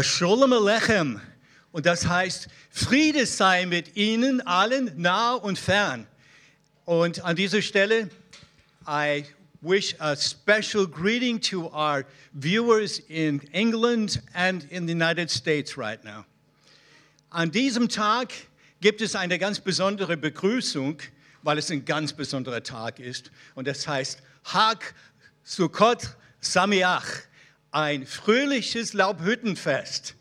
Shalom Alechem. Und das heißt, Friede sei mit ihnen allen, nah und fern. Und an dieser Stelle, I wish a special greeting to our viewers in England and in the United States right now. An diesem Tag gibt es eine ganz besondere Begrüßung, weil es ein ganz besonderer Tag ist. Und das heißt Hag Sukkot Samiach, ein fröhliches Laubhüttenfest.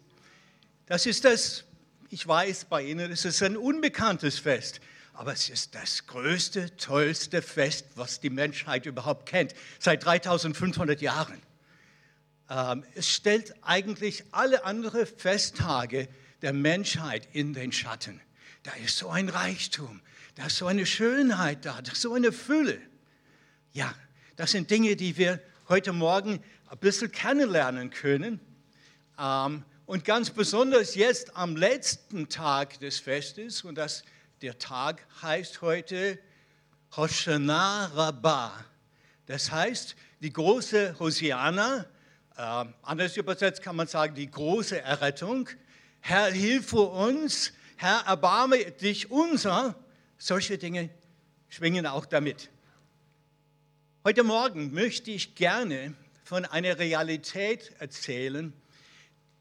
Das ist das, ich weiß bei Ihnen, es ist ein unbekanntes Fest, aber es ist das größte, tollste Fest, was die Menschheit überhaupt kennt, seit 3500 Jahren. Ähm, es stellt eigentlich alle anderen Festtage der Menschheit in den Schatten. Da ist so ein Reichtum, da ist so eine Schönheit da, da ist so eine Fülle. Ja, das sind Dinge, die wir heute Morgen ein bisschen kennenlernen können. Ähm, und ganz besonders jetzt am letzten Tag des Festes, und das, der Tag heißt heute Hoshana Rabbah. Das heißt, die große Hosiana, äh, anders übersetzt kann man sagen, die große Errettung. Herr, hilfe uns, Herr, erbarme dich unser. Solche Dinge schwingen auch damit. Heute Morgen möchte ich gerne von einer Realität erzählen,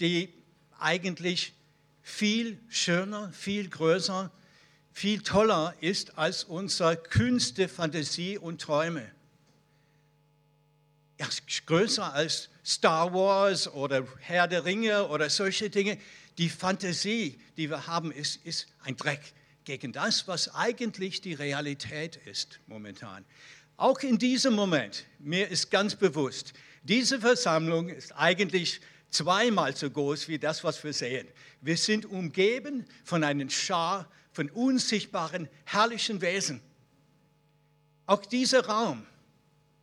die eigentlich viel schöner, viel größer, viel toller ist als unsere Künste, Fantasie und Träume. Ja, größer als Star Wars oder Herr der Ringe oder solche Dinge. Die Fantasie, die wir haben, ist, ist ein Dreck gegen das, was eigentlich die Realität ist momentan. Auch in diesem Moment, mir ist ganz bewusst, diese Versammlung ist eigentlich zweimal so groß wie das, was wir sehen. Wir sind umgeben von einem Schar von unsichtbaren, herrlichen Wesen. Auch dieser Raum,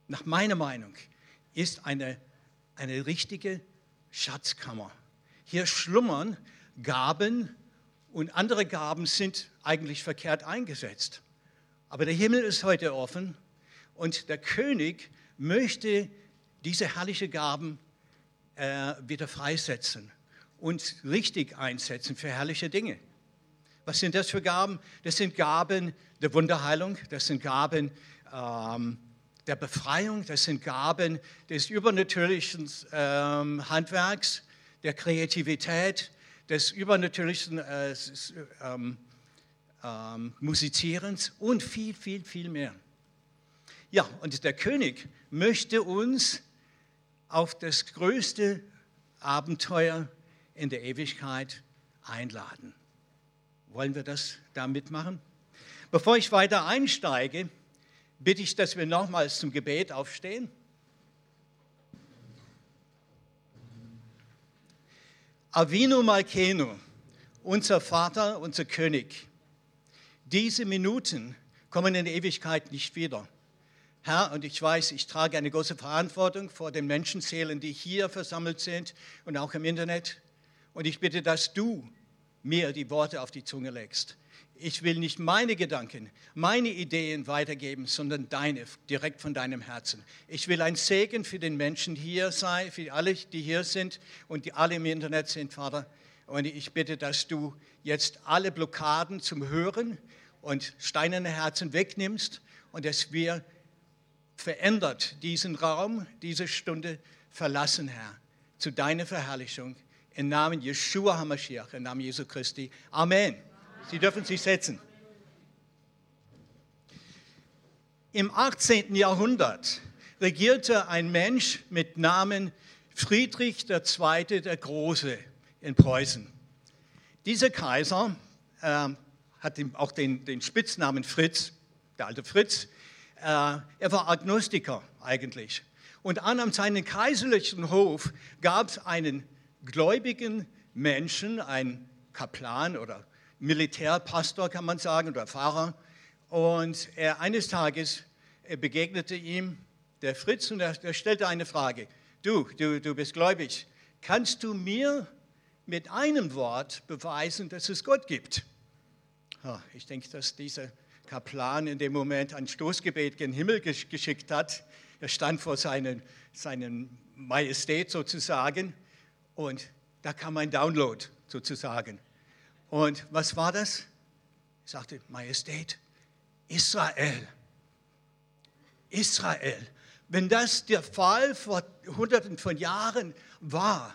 nach meiner Meinung, ist eine, eine richtige Schatzkammer. Hier schlummern Gaben und andere Gaben sind eigentlich verkehrt eingesetzt. Aber der Himmel ist heute offen und der König möchte diese herrlichen Gaben äh, wieder freisetzen und richtig einsetzen für herrliche Dinge. Was sind das für Gaben? Das sind Gaben der Wunderheilung, das sind Gaben ähm, der Befreiung, das sind Gaben des übernatürlichen ähm, Handwerks, der Kreativität, des übernatürlichen äh, ähm, ähm, Musizierens und viel, viel, viel mehr. Ja, und der König möchte uns auf das größte Abenteuer in der Ewigkeit einladen. Wollen wir das da mitmachen? Bevor ich weiter einsteige, bitte ich, dass wir nochmals zum Gebet aufstehen. Avinu Malkenu, unser Vater, unser König, diese Minuten kommen in der Ewigkeit nicht wieder. Herr, und ich weiß, ich trage eine große Verantwortung vor den Menschenseelen, die hier versammelt sind und auch im Internet. Und ich bitte, dass du mir die Worte auf die Zunge legst. Ich will nicht meine Gedanken, meine Ideen weitergeben, sondern deine, direkt von deinem Herzen. Ich will ein Segen für den Menschen hier sein, für alle, die hier sind und die alle im Internet sind, Vater. Und ich bitte, dass du jetzt alle Blockaden zum Hören und steinerne Herzen wegnimmst und dass wir verändert diesen Raum, diese Stunde verlassen, Herr, zu deiner Verherrlichung. Im Namen Yeshua HaMashiach, im Namen Jesu Christi. Amen. Sie dürfen sich setzen. Im 18. Jahrhundert regierte ein Mensch mit Namen Friedrich II. der Große in Preußen. Dieser Kaiser äh, hat auch den, den Spitznamen Fritz, der alte Fritz, er war Agnostiker eigentlich. Und an seinem kaiserlichen Hof gab es einen gläubigen Menschen, einen Kaplan oder Militärpastor, kann man sagen, oder Pfarrer. Und er, eines Tages er begegnete ihm der Fritz und er, er stellte eine Frage. Du, du, du bist gläubig. Kannst du mir mit einem Wort beweisen, dass es Gott gibt? Ich denke, dass dieser Kaplan in dem Moment ein Stoßgebet gen Himmel geschickt hat. Er stand vor seinen, seinen Majestät sozusagen und Da kam ein Download sozusagen. Und was war das? Ich sagte, Majestät, Israel. Israel. Wenn das der Fall vor Hunderten von Jahren war,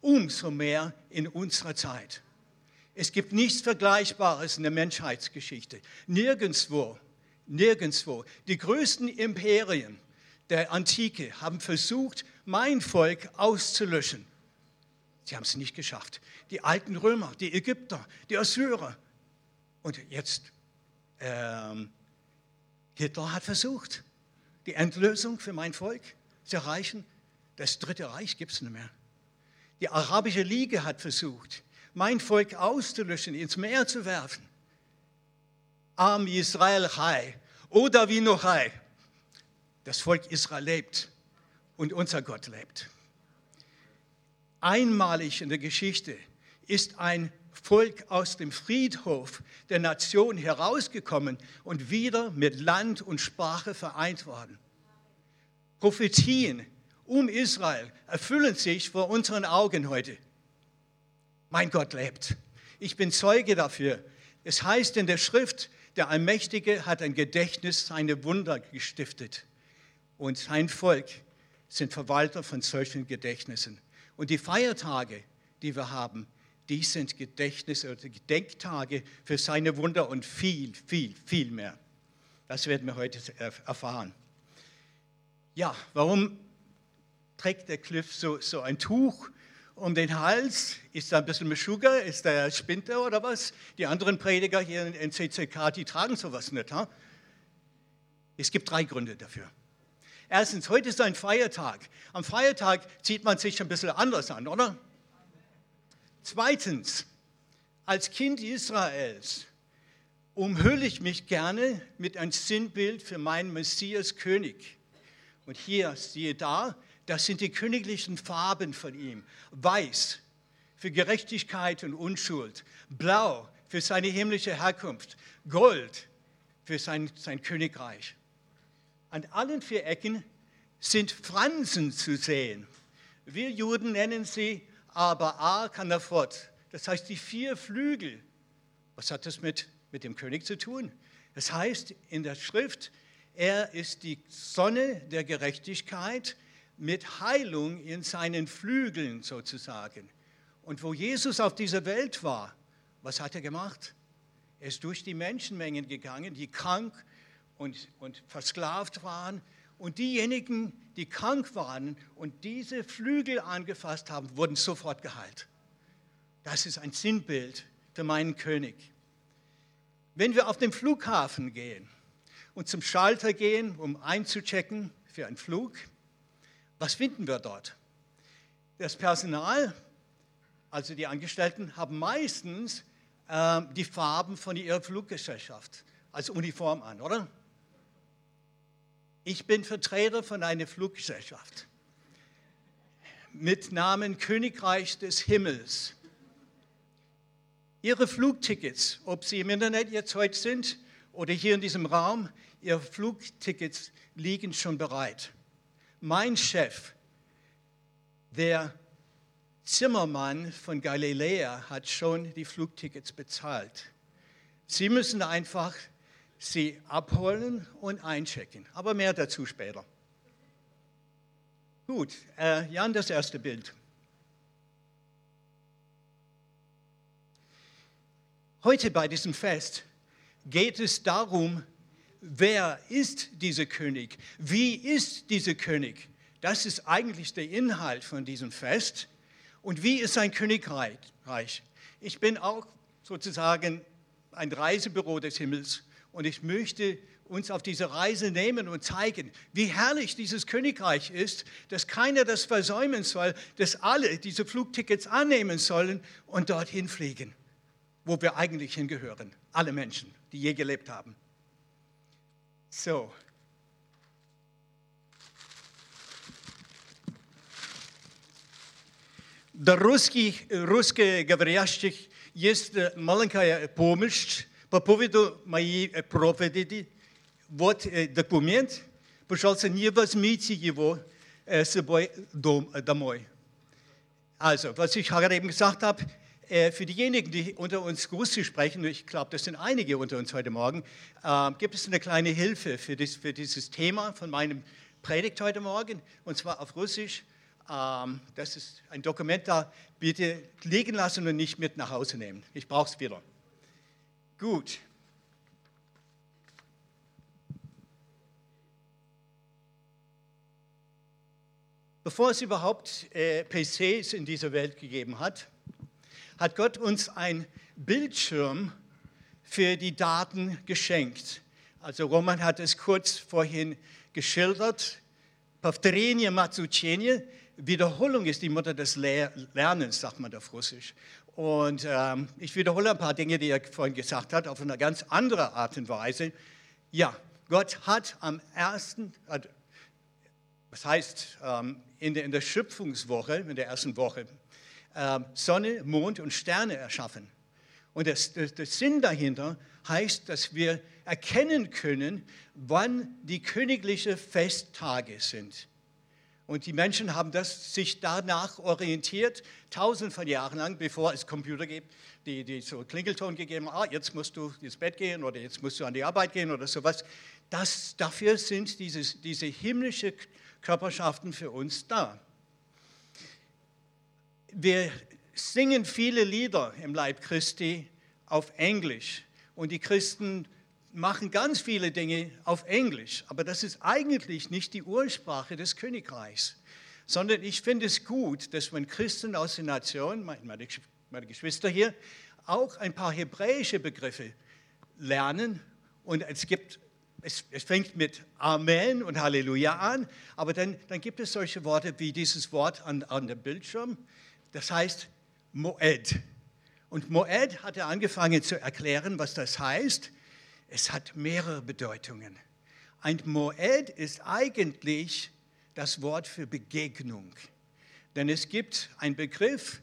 umso mehr in unserer Zeit. Es gibt nichts Vergleichbares in der Menschheitsgeschichte. Nirgendwo, nirgendwo. Die größten Imperien der Antike haben versucht, mein Volk auszulöschen. Sie haben es nicht geschafft. Die alten Römer, die Ägypter, die Assyrer. Und jetzt, ähm, Hitler hat versucht, die Endlösung für mein Volk zu erreichen. Das Dritte Reich gibt es nicht mehr. Die Arabische Liga hat versucht, mein Volk auszulöschen, ins Meer zu werfen. Am Israel Chai, oder wie noch Chai. Das Volk Israel lebt und unser Gott lebt. Einmalig in der Geschichte ist ein Volk aus dem Friedhof der Nation herausgekommen und wieder mit Land und Sprache vereint worden. Prophetien um Israel erfüllen sich vor unseren Augen heute. Mein Gott lebt. Ich bin Zeuge dafür. Es heißt in der Schrift, der Allmächtige hat ein Gedächtnis seine Wunder gestiftet. Und sein Volk sind Verwalter von solchen Gedächtnissen. Und die Feiertage, die wir haben, die sind Gedächtnis oder Gedenktage für seine Wunder und viel, viel, viel mehr. Das werden wir heute erfahren. Ja, warum trägt der Cliff so, so ein Tuch um den Hals? Ist da ein bisschen Meshuggah? Ist der Spinter oder was? Die anderen Prediger hier in CCK, die tragen sowas nicht. Ha? Es gibt drei Gründe dafür. Erstens, heute ist ein Feiertag. Am Feiertag zieht man sich ein bisschen anders an, oder? Zweitens, als Kind Israels umhülle ich mich gerne mit einem Sinnbild für meinen Messias König. Und hier, siehe da, das sind die königlichen Farben von ihm. Weiß für Gerechtigkeit und Unschuld, blau für seine himmlische Herkunft, Gold für sein, sein Königreich. An allen vier Ecken sind Fransen zu sehen. Wir Juden nennen sie aber Arkanafot. Das heißt, die vier Flügel. Was hat das mit, mit dem König zu tun? Das heißt in der Schrift, er ist die Sonne der Gerechtigkeit mit Heilung in seinen Flügeln sozusagen. Und wo Jesus auf dieser Welt war, was hat er gemacht? Er ist durch die Menschenmengen gegangen, die krank und, und versklavt waren. Und diejenigen, die krank waren und diese Flügel angefasst haben, wurden sofort geheilt. Das ist ein Sinnbild für meinen König. Wenn wir auf den Flughafen gehen und zum Schalter gehen, um einzuchecken für einen Flug, was finden wir dort? Das Personal, also die Angestellten, haben meistens äh, die Farben von ihrer Fluggesellschaft als Uniform an, oder? Ich bin Vertreter von einer Fluggesellschaft mit Namen Königreich des Himmels. Ihre Flugtickets, ob sie im Internet jetzt heute sind oder hier in diesem Raum, Ihre Flugtickets liegen schon bereit. Mein Chef, der Zimmermann von Galiläa, hat schon die Flugtickets bezahlt. Sie müssen einfach sie abholen und einchecken. Aber mehr dazu später. Gut, äh, Jan, das erste Bild. Heute bei diesem Fest geht es darum, wer ist dieser König? Wie ist dieser König? Das ist eigentlich der Inhalt von diesem Fest. Und wie ist sein Königreich? Ich bin auch sozusagen ein Reisebüro des Himmels und ich möchte uns auf diese Reise nehmen und zeigen, wie herrlich dieses Königreich ist, dass keiner das versäumen soll, dass alle diese Flugtickets annehmen sollen und dorthin fliegen, wo wir eigentlich hingehören. Alle Menschen, die je gelebt haben. So. The русский, русское говорящих есть маленькая помощь по поводу моей проповеди. Вот документ. Пожалуйста, не возьмите его с собой домой. Also, was ich gerade eben gesagt habe, äh, für diejenigen, die unter uns Russisch sprechen, ich glaube, das sind einige unter uns heute Morgen, äh, gibt es eine kleine Hilfe für, das, für dieses Thema von meinem Predigt heute Morgen, und zwar auf Russisch. Ähm, das ist ein Dokument da, bitte liegen lassen und nicht mit nach Hause nehmen. Ich brauche es wieder. Gut. Bevor es überhaupt äh, PCs in dieser Welt gegeben hat, hat Gott uns ein Bildschirm für die Daten geschenkt. Also Roman hat es kurz vorhin geschildert. Повторение Matsuchenje, Wiederholung ist die Mutter des Lernens, sagt man auf Russisch. Und ähm, ich wiederhole ein paar Dinge, die er vorhin gesagt hat, auf eine ganz andere Art und Weise. Ja, Gott hat am ersten, das heißt ähm, in, der, in der Schöpfungswoche, in der ersten Woche, ähm, Sonne, Mond und Sterne erschaffen. Und der Sinn dahinter heißt, dass wir erkennen können, wann die königlichen Festtage sind. Und die Menschen haben das, sich danach orientiert, tausend von Jahren lang, bevor es Computer gibt, die, die so Klingelton gegeben haben, ah, jetzt musst du ins Bett gehen oder jetzt musst du an die Arbeit gehen oder sowas. Das, dafür sind dieses, diese himmlischen Körperschaften für uns da wir singen viele Lieder im Leib Christi auf Englisch. Und die Christen machen ganz viele Dinge auf Englisch, aber das ist eigentlich nicht die Ursprache des Königreichs, sondern ich finde es gut, dass wenn Christen aus den Nationen, meine, meine Geschwister hier, auch ein paar hebräische Begriffe lernen. Und es gibt es, es, fängt mit Amen und Halleluja an, aber dann, dann gibt es solche Worte wie dieses Wort an, an dem Bildschirm das heißt Moed. Und Moed hat er angefangen zu erklären, was das heißt. Es hat mehrere Bedeutungen. Ein Moed ist eigentlich das Wort für Begegnung. Denn es gibt einen Begriff,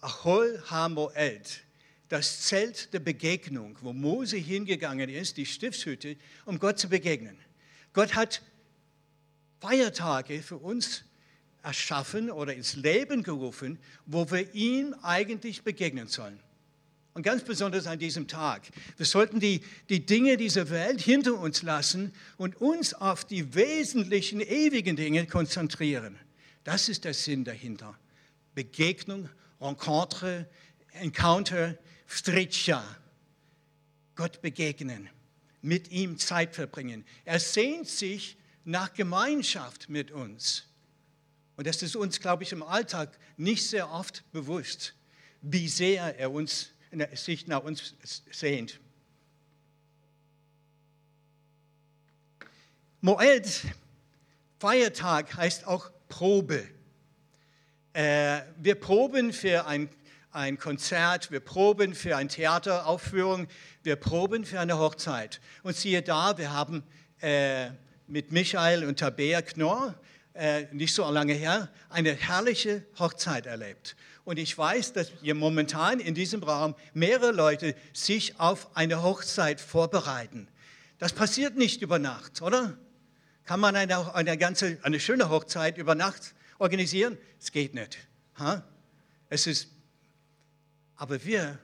Achol HaMoed, das Zelt der Begegnung, wo Mose hingegangen ist, die Stiftshütte, um Gott zu begegnen. Gott hat Feiertage für uns erschaffen oder ins Leben gerufen, wo wir ihm eigentlich begegnen sollen. Und ganz besonders an diesem Tag. Wir sollten die, die Dinge dieser Welt hinter uns lassen und uns auf die wesentlichen, ewigen Dinge konzentrieren. Das ist der Sinn dahinter. Begegnung, Rencontre, Encounter, Stricha. Gott begegnen, mit ihm Zeit verbringen. Er sehnt sich nach Gemeinschaft mit uns. Und das ist uns, glaube ich, im Alltag nicht sehr oft bewusst, wie sehr er uns, sich nach uns sehnt. Moed, Feiertag, heißt auch Probe. Äh, wir proben für ein, ein Konzert, wir proben für eine Theateraufführung, wir proben für eine Hochzeit. Und siehe da, wir haben äh, mit Michael und Tabea Knorr äh, nicht so lange her, eine herrliche Hochzeit erlebt. Und ich weiß, dass hier momentan in diesem Raum mehrere Leute sich auf eine Hochzeit vorbereiten. Das passiert nicht über Nacht, oder? Kann man eine, eine, ganze, eine schöne Hochzeit über Nacht organisieren? Es geht nicht. Ha? Es ist, aber wir,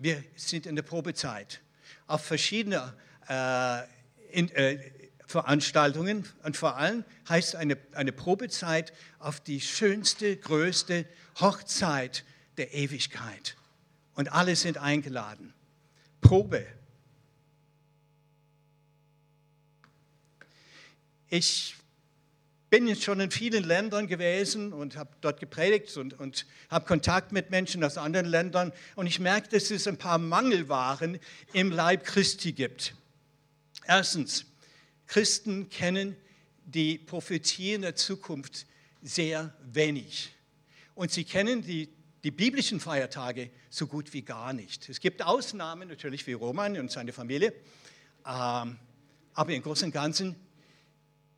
wir sind in der Probezeit auf verschiedene äh, in, äh, Veranstaltungen und vor allem heißt eine, eine Probezeit auf die schönste, größte Hochzeit der Ewigkeit. Und alle sind eingeladen. Probe. Ich bin jetzt schon in vielen Ländern gewesen und habe dort gepredigt und, und habe Kontakt mit Menschen aus anderen Ländern. Und ich merke, dass es ein paar Mangelwaren im Leib Christi gibt. Erstens, Christen kennen die Prophetien der Zukunft sehr wenig. Und sie kennen die, die biblischen Feiertage so gut wie gar nicht. Es gibt Ausnahmen, natürlich wie Roman und seine Familie, ähm, aber im Großen und Ganzen,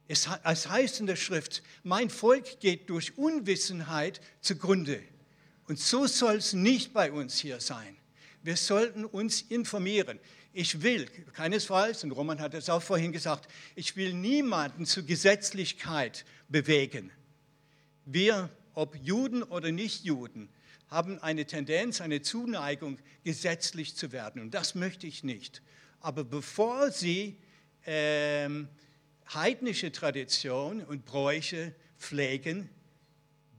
es, es heißt in der Schrift, mein Volk geht durch Unwissenheit zugrunde. Und so soll es nicht bei uns hier sein. Wir sollten uns informieren. Ich will, keinesfalls, und Roman hat es auch vorhin gesagt, ich will niemanden zur Gesetzlichkeit bewegen. Wir ob Juden oder Nichtjuden, haben eine Tendenz, eine Zuneigung, gesetzlich zu werden. Und das möchte ich nicht. Aber bevor sie ähm, heidnische Tradition und Bräuche pflegen,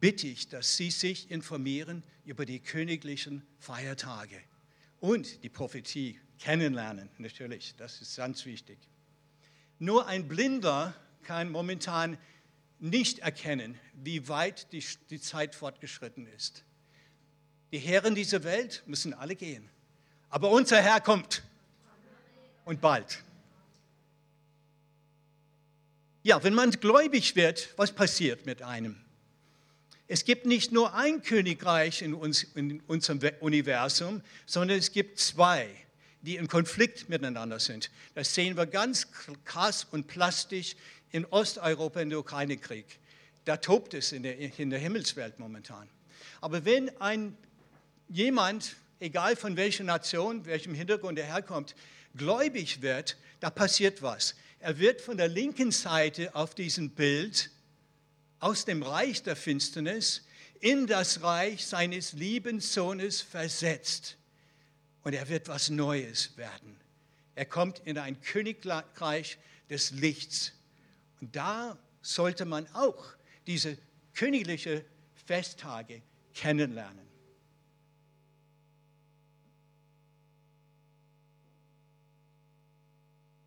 bitte ich, dass Sie sich informieren über die königlichen Feiertage und die Prophetie kennenlernen, natürlich, das ist ganz wichtig. Nur ein Blinder kann momentan nicht erkennen, wie weit die, die Zeit fortgeschritten ist. Die Herren dieser Welt müssen alle gehen. Aber unser Herr kommt. Und bald. Ja, wenn man gläubig wird, was passiert mit einem? Es gibt nicht nur ein Königreich in, uns, in unserem Universum, sondern es gibt zwei, die in Konflikt miteinander sind. Das sehen wir ganz krass und plastisch in Osteuropa in der Ukraine-Krieg. Da tobt es in der, in der Himmelswelt momentan. Aber wenn ein jemand, egal von welcher Nation, welchem Hintergrund er herkommt, gläubig wird, da passiert was. Er wird von der linken Seite auf diesem Bild aus dem Reich der Finsternis in das Reich seines lieben Sohnes versetzt. Und er wird was Neues werden. Er kommt in ein Königreich des Lichts. Und da sollte man auch diese königliche Festtage kennenlernen.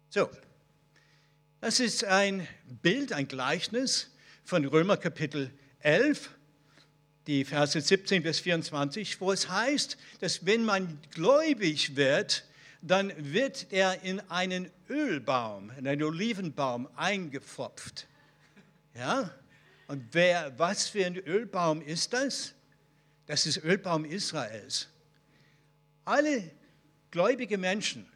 So, das ist ein Bild, ein Gleichnis von Römer Kapitel 11, die Verse 17 bis 24, wo es heißt, dass wenn man gläubig wird, dann wird er in einen Ölbaum, in einen Olivenbaum eingepfropft. Ja? Und wer, was für ein Ölbaum ist das? Das ist Ölbaum Israels. Alle gläubige Menschen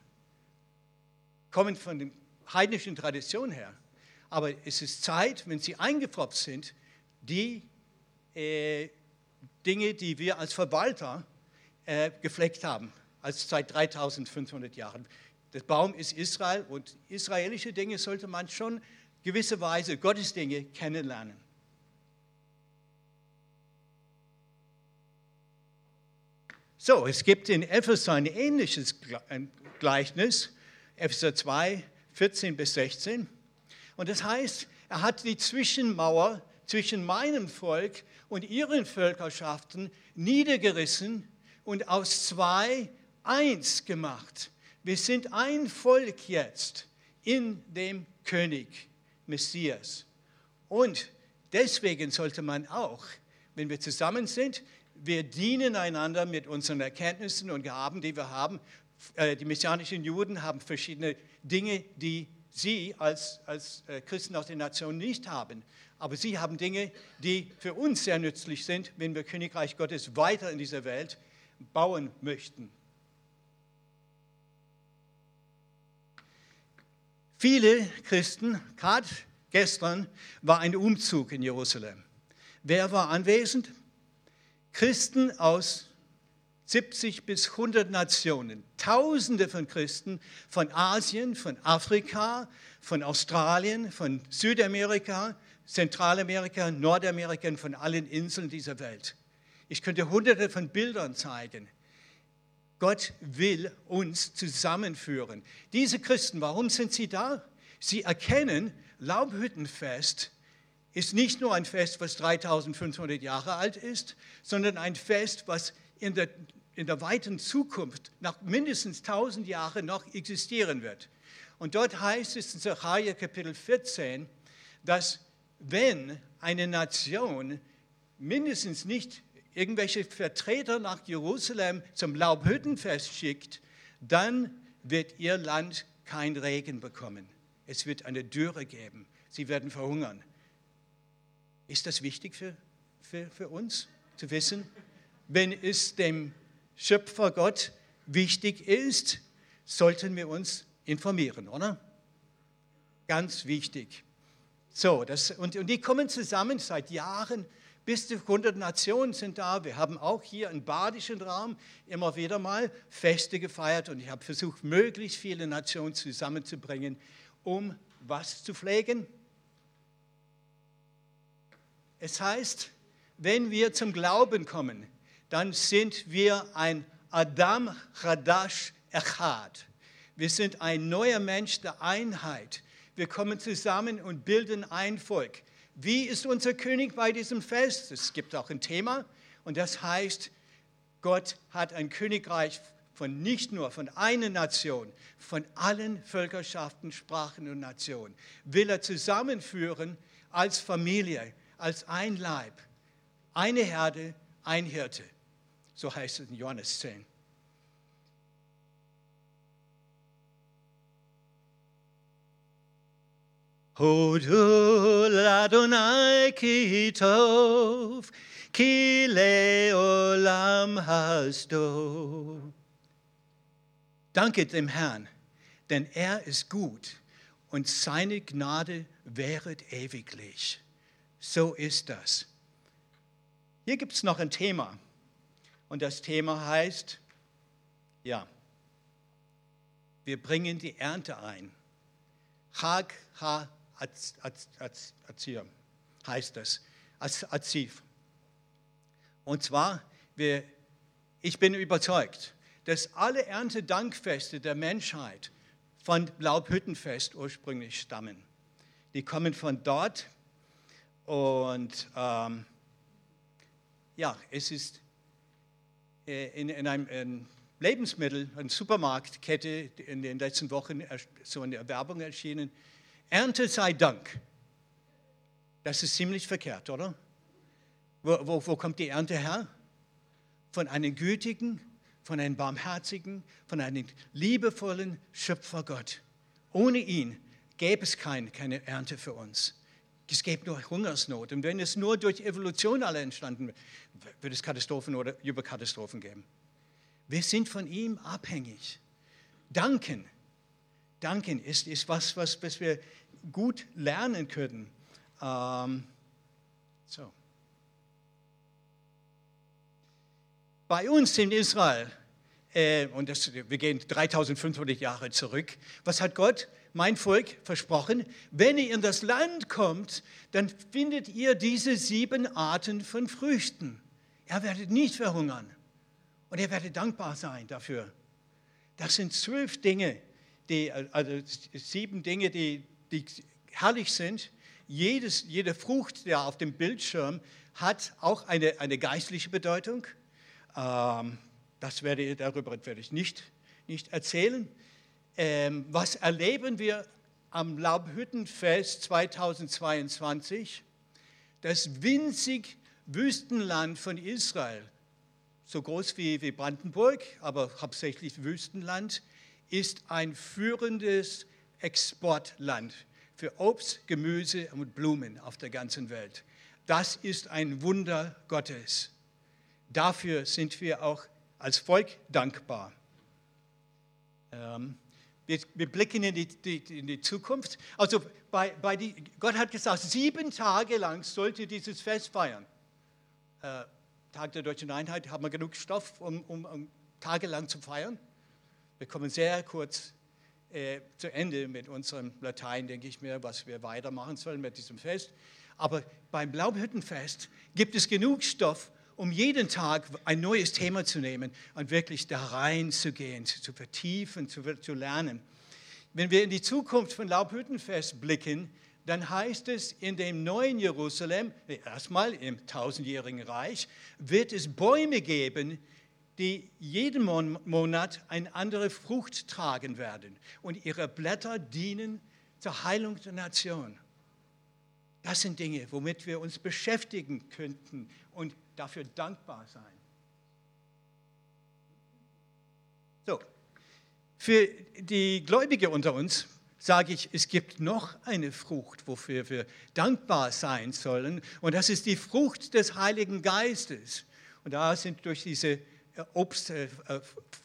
kommen von der heidnischen Tradition her. Aber es ist Zeit, wenn sie eingepfropft sind, die äh, Dinge, die wir als Verwalter äh, gefleckt haben, als seit 3500 Jahren. Der Baum ist Israel und israelische Dinge sollte man schon gewisse Weise, Gottes Dinge kennenlernen. So, es gibt in Ephesus ein ähnliches Gleichnis, Epheser 2, 14 bis 16. Und das heißt, er hat die Zwischenmauer zwischen meinem Volk und ihren Völkerschaften niedergerissen und aus zwei eins gemacht. Wir sind ein Volk jetzt in dem König, Messias. Und deswegen sollte man auch, wenn wir zusammen sind, wir dienen einander mit unseren Erkenntnissen und Gaben, die wir haben, äh, die messianischen Juden haben verschiedene Dinge, die sie als, als äh, Christen aus den Nationen nicht haben. Aber sie haben Dinge, die für uns sehr nützlich sind, wenn wir Königreich Gottes weiter in dieser Welt bauen möchten. Viele Christen, gerade gestern war ein Umzug in Jerusalem. Wer war anwesend? Christen aus 70 bis 100 Nationen, Tausende von Christen von Asien, von Afrika, von Australien, von Südamerika, Zentralamerika, Nordamerika und von allen Inseln dieser Welt. Ich könnte hunderte von Bildern zeigen. Gott will uns zusammenführen. Diese Christen, warum sind sie da? Sie erkennen, Laubhüttenfest ist nicht nur ein Fest, was 3500 Jahre alt ist, sondern ein Fest, was in der in der weiten Zukunft, nach mindestens 1000 Jahren noch existieren wird. Und dort heißt es in Zachariah Kapitel 14, dass wenn eine Nation mindestens nicht irgendwelche Vertreter nach Jerusalem zum Laubhüttenfest schickt, dann wird ihr Land kein Regen bekommen. Es wird eine Dürre geben. Sie werden verhungern. Ist das wichtig für, für, für uns zu wissen? Wenn es dem Schöpfer Gott wichtig ist, sollten wir uns informieren, oder? Ganz wichtig. So, das, und, und die kommen zusammen seit Jahren. Bis zu 100 Nationen sind da. Wir haben auch hier im badischen Raum immer wieder mal Feste gefeiert und ich habe versucht, möglichst viele Nationen zusammenzubringen, um was zu pflegen. Es heißt, wenn wir zum Glauben kommen, dann sind wir ein Adam Chadash Echad. Wir sind ein neuer Mensch der Einheit. Wir kommen zusammen und bilden ein Volk. Wie ist unser König bei diesem Fest? Es gibt auch ein Thema und das heißt, Gott hat ein Königreich von nicht nur von einer Nation, von allen Völkerschaften, Sprachen und Nationen. Will er zusammenführen als Familie, als ein Leib, eine Herde, ein Hirte. So heißt es in Johannes 10. Hodul Adonai ki tov, ki leolam hasdo. Danke dem Herrn, denn er ist gut und seine Gnade währet ewiglich. So ist das. Hier gibt es noch ein Thema. Und das Thema heißt, ja, wir bringen die Ernte ein. Chag ha Azir heißt das, Aziv. Und zwar, wir, ich bin überzeugt, dass alle Erntedankfeste der Menschheit von Laubhüttenfest ursprünglich stammen. Die kommen von dort und ähm, ja, es ist äh, in, in einem in Lebensmittel, eine Supermarktkette in den letzten Wochen so eine Werbung erschienen. Ernte sei Dank. Das ist ziemlich verkehrt, oder? Wo, wo, wo kommt die Ernte her? Von einem gütigen, von einem barmherzigen, von einem liebevollen Schöpfer Gott. Ohne ihn gäbe es kein, keine Ernte für uns. Es gäbe nur Hungersnot. Und wenn es nur durch Evolution alle entstanden wäre, würde es Katastrophen oder Überkatastrophen geben. Wir sind von ihm abhängig. Danken. Danken ist, ist was, was, was wir gut lernen können. Ähm, so. Bei uns in Israel, äh, und das, wir gehen 3500 Jahre zurück, was hat Gott, mein Volk, versprochen? Wenn ihr in das Land kommt, dann findet ihr diese sieben Arten von Früchten. Ihr werdet nicht verhungern und ihr werdet dankbar sein dafür. Das sind zwölf Dinge, die, also sieben Dinge, die, die herrlich sind. Jedes, jede Frucht, der auf dem Bildschirm hat auch eine, eine geistliche Bedeutung. Ähm, das werde, darüber werde ich nicht, nicht erzählen. Ähm, was erleben wir am Laubhüttenfest 2022? Das winzig Wüstenland von Israel, so groß wie, wie Brandenburg, aber hauptsächlich Wüstenland, ist ein führendes Exportland für Obst, Gemüse und Blumen auf der ganzen Welt. Das ist ein Wunder Gottes. Dafür sind wir auch als Volk dankbar. Ähm, wir, wir, blicken in die, die, in die, Zukunft. Also bei, bei die, Gott hat gesagt, sieben Tage lang sollt ihr dieses Fest feiern. Äh, Tag der deutschen Einheit haben wir genug Stoff, um, um, um tagelang zu feiern. Wir kommen sehr kurz äh, zu Ende mit unserem Latein, denke ich mir, was wir weitermachen sollen mit diesem Fest. Aber beim Blaubhüttenfest gibt es genug Stoff, um jeden Tag ein neues Thema zu nehmen und wirklich da reinzugehen, zu vertiefen, zu, zu lernen. Wenn wir in die Zukunft von Laubhüttenfest blicken, dann heißt es, in dem neuen Jerusalem, erstmal im tausendjährigen Reich, wird es Bäume geben, die jeden Monat eine andere Frucht tragen werden und ihre Blätter dienen zur Heilung der Nation. Das sind Dinge, womit wir uns beschäftigen könnten und dafür dankbar sein. So, für die Gläubige unter uns sage ich, es gibt noch eine Frucht, wofür wir dankbar sein sollen, und das ist die Frucht des Heiligen Geistes. Und da sind durch diese Obst, äh,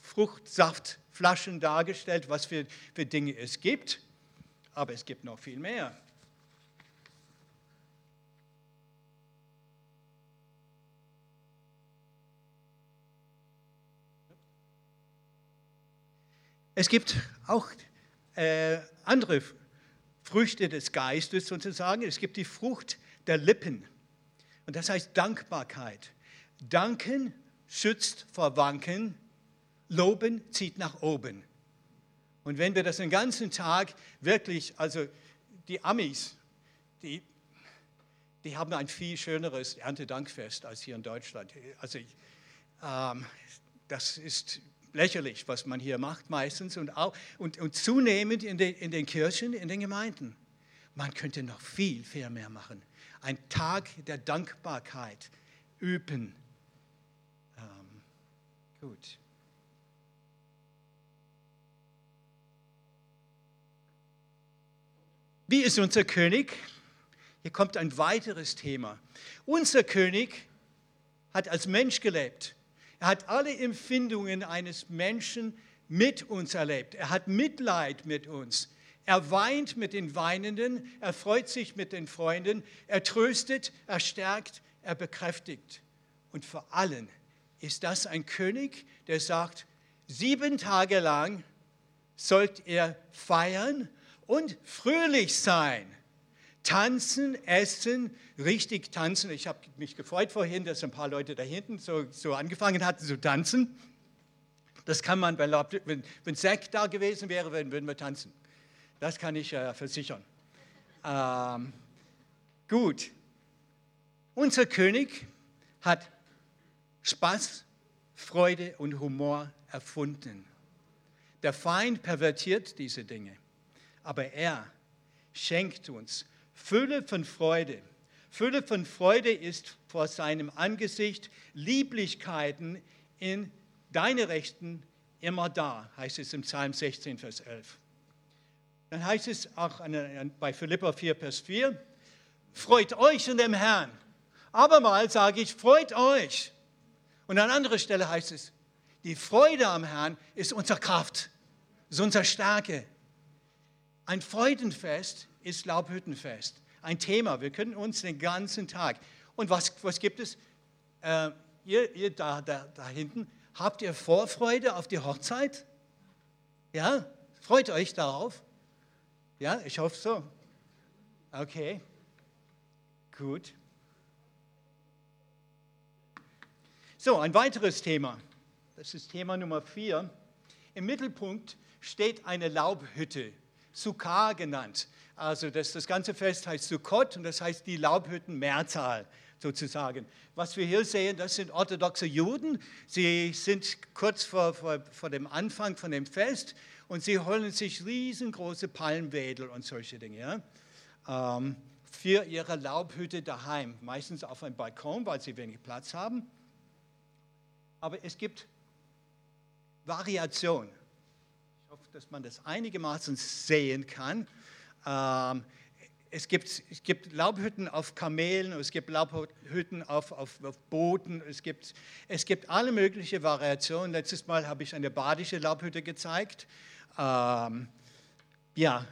Fruchtsaftflaschen dargestellt, was für, für Dinge es gibt. Aber es gibt noch viel mehr. Es gibt auch äh, andere Früchte des Geistes sozusagen. Es gibt die Frucht der Lippen. Und das heißt Dankbarkeit. Danken schützt vor Wanken, Loben zieht nach oben. Und wenn wir das den ganzen Tag wirklich, also die Amis, die, die haben ein viel schöneres Erntedankfest als hier in Deutschland. Also ähm, das ist lächerlich, was man hier macht meistens und, auch, und, und zunehmend in den, in den Kirchen, in den Gemeinden. Man könnte noch viel, viel mehr machen. Ein Tag der Dankbarkeit üben. Gut. Wie ist unser König? Hier kommt ein weiteres Thema. Unser König hat als Mensch gelebt. Er hat alle Empfindungen eines Menschen mit uns erlebt. Er hat Mitleid mit uns. Er weint mit den Weinenden, er freut sich mit den Freunden, er tröstet, er stärkt, er bekräftigt. Und vor allem ist das ein König, der sagt, sieben Tage lang sollt ihr feiern und fröhlich sein. Tanzen, essen, richtig tanzen. Ich habe mich gefreut vorhin, dass ein paar Leute da hinten so, so angefangen hatten zu tanzen. Das kann man, wenn, wenn Zack da gewesen wäre, würden wir tanzen. Das kann ich äh, versichern. Ähm, gut. Unser König hat Spaß, Freude und Humor erfunden. Der Feind pervertiert diese Dinge aber er schenkt uns Fülle von Freude. Fülle von Freude ist vor seinem Angesicht Lieblichkeiten in deine Rechten immer da, heißt es im Psalm 16, Vers 11. Dann heißt es auch bei Philippa 4, Vers 4, freut euch in dem Herrn. Abermals sage ich, freut euch. Und an anderer Stelle heißt es, die Freude am Herrn ist unsere Kraft, ist unsere Stärke. Ein Freudenfest ist Laubhüttenfest. Ein Thema. Wir können uns den ganzen Tag. Und was, was gibt es? Äh, ihr, ihr da, da, da hinten, habt ihr Vorfreude auf die Hochzeit? Ja? Freut euch darauf? Ja, ich hoffe so. Okay. Gut. So, ein weiteres Thema. Das ist Thema Nummer vier. Im Mittelpunkt steht eine Laubhütte. Sukkah genannt. Also das, das ganze Fest heißt Sukkot und das heißt die Laubhütten-Mehrzahl sozusagen. Was wir hier sehen, das sind orthodoxe Juden. Sie sind kurz vor, vor, vor dem Anfang von dem Fest und sie holen sich riesengroße Palmwedel und solche Dinge ja, ähm, für ihre Laubhütte daheim. Meistens auf einem Balkon, weil sie wenig Platz haben. Aber es gibt Variation hoffe, dass man das einigermaßen sehen kann. Ähm, es gibt, es gibt Laubhütten auf Kamelen, es gibt Laubhütten auf, auf, auf Booten, es gibt, es gibt alle möglichen Variationen. Letztes Mal habe ich eine badische Laubhütte gezeigt. Ähm, ja,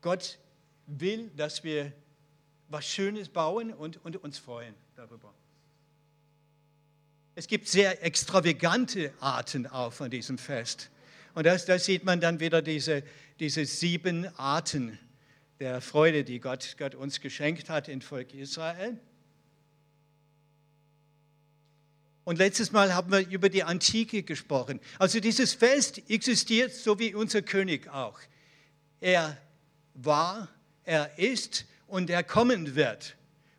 Gott will, dass wir was Schönes bauen und, und uns freuen darüber. Es gibt sehr extravagante Arten auch von diesem Fest. Und das, da sieht man dann wieder diese, diese sieben Arten der Freude, die Gott, Gott uns geschenkt hat im Volk Israel. Und letztes Mal haben wir über die Antike gesprochen. Also dieses Fest existiert so wie unser König auch. Er war, er ist und er kommen wird.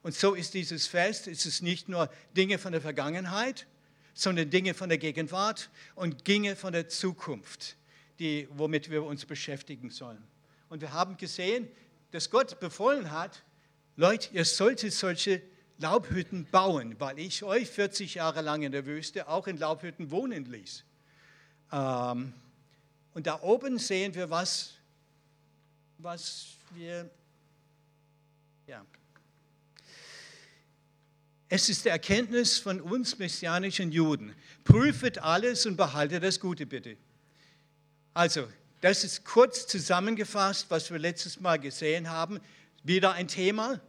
Und so ist dieses Fest, es ist nicht nur Dinge von der Vergangenheit, sondern Dinge von der Gegenwart und Dinge von der Zukunft, die, womit wir uns beschäftigen sollen. Und wir haben gesehen, dass Gott befohlen hat, Leute, ihr solltet solche Laubhütten bauen, weil ich euch 40 Jahre lang in der Wüste auch in Laubhütten wohnen ließ. Ähm, und da oben sehen wir, was, was wir, ja, es ist die Erkenntnis von uns messianischen Juden. Prüfet alles und behaltet das Gute bitte. Also, das ist kurz zusammengefasst, was wir letztes Mal gesehen haben. Wieder ein Thema,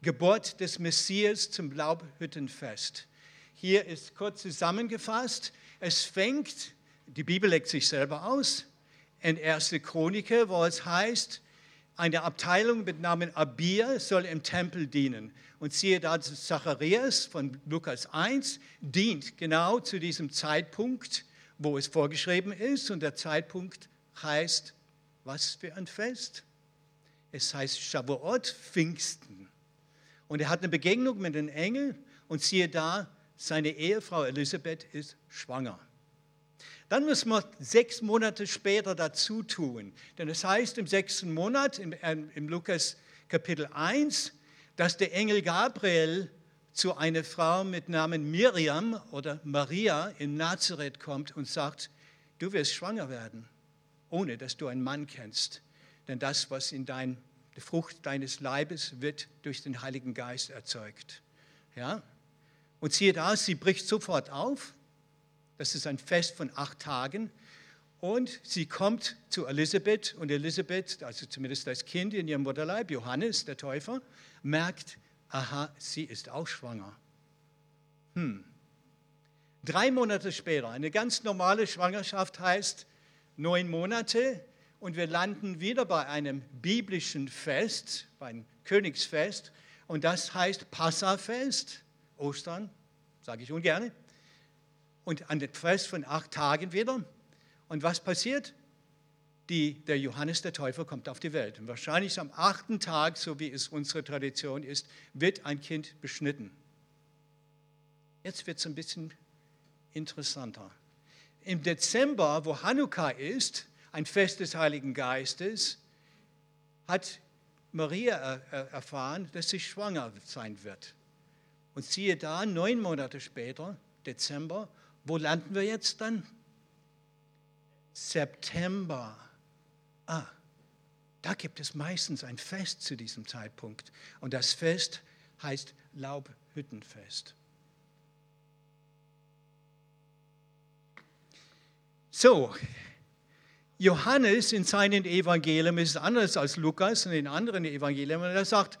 Geburt des Messias zum Laubhüttenfest. Hier ist kurz zusammengefasst, es fängt, die Bibel legt sich selber aus, in 1. Chroniker, wo es heißt, eine Abteilung mit Namen Abir soll im Tempel dienen. Und siehe da, Zacharias von Lukas 1 dient genau zu diesem Zeitpunkt, wo es vorgeschrieben ist. Und der Zeitpunkt heißt, was für ein Fest? Es heißt Shavuot, Pfingsten. Und er hat eine Begegnung mit den Engeln und siehe da, seine Ehefrau Elisabeth ist schwanger. Dann müssen wir sechs Monate später dazu tun. Denn es heißt im sechsten Monat, im, äh, im Lukas Kapitel 1, dass der Engel Gabriel zu einer Frau mit Namen Miriam oder Maria in Nazareth kommt und sagt, du wirst schwanger werden, ohne dass du einen Mann kennst. Denn das, was in dein, die Frucht deines Leibes wird durch den Heiligen Geist erzeugt. Ja? Und siehe da, sie bricht sofort auf das ist ein Fest von acht Tagen. Und sie kommt zu Elisabeth und Elisabeth, also zumindest das Kind in ihrem Mutterleib, Johannes, der Täufer, merkt, aha, sie ist auch schwanger. Hm. Drei Monate später, eine ganz normale Schwangerschaft heißt neun Monate und wir landen wieder bei einem biblischen Fest, bei einem Königsfest und das heißt Passafest, Ostern, sage ich ungern und an den Fest von acht Tagen wieder. Und was passiert? Die, der Johannes der Täufer kommt auf die Welt. Und wahrscheinlich am achten Tag, so wie es unsere Tradition ist, wird ein Kind beschnitten. Jetzt wird es ein bisschen interessanter. Im Dezember, wo Hanukkah ist, ein Fest des Heiligen Geistes, hat Maria erfahren, dass sie schwanger sein wird. Und siehe da, neun Monate später, Dezember, wo landen wir jetzt dann? September. Ah, da gibt es meistens ein Fest zu diesem Zeitpunkt. Und das Fest heißt Laubhüttenfest. So, Johannes in seinen Evangelien ist anders als Lukas in den anderen Evangelien. Er sagt,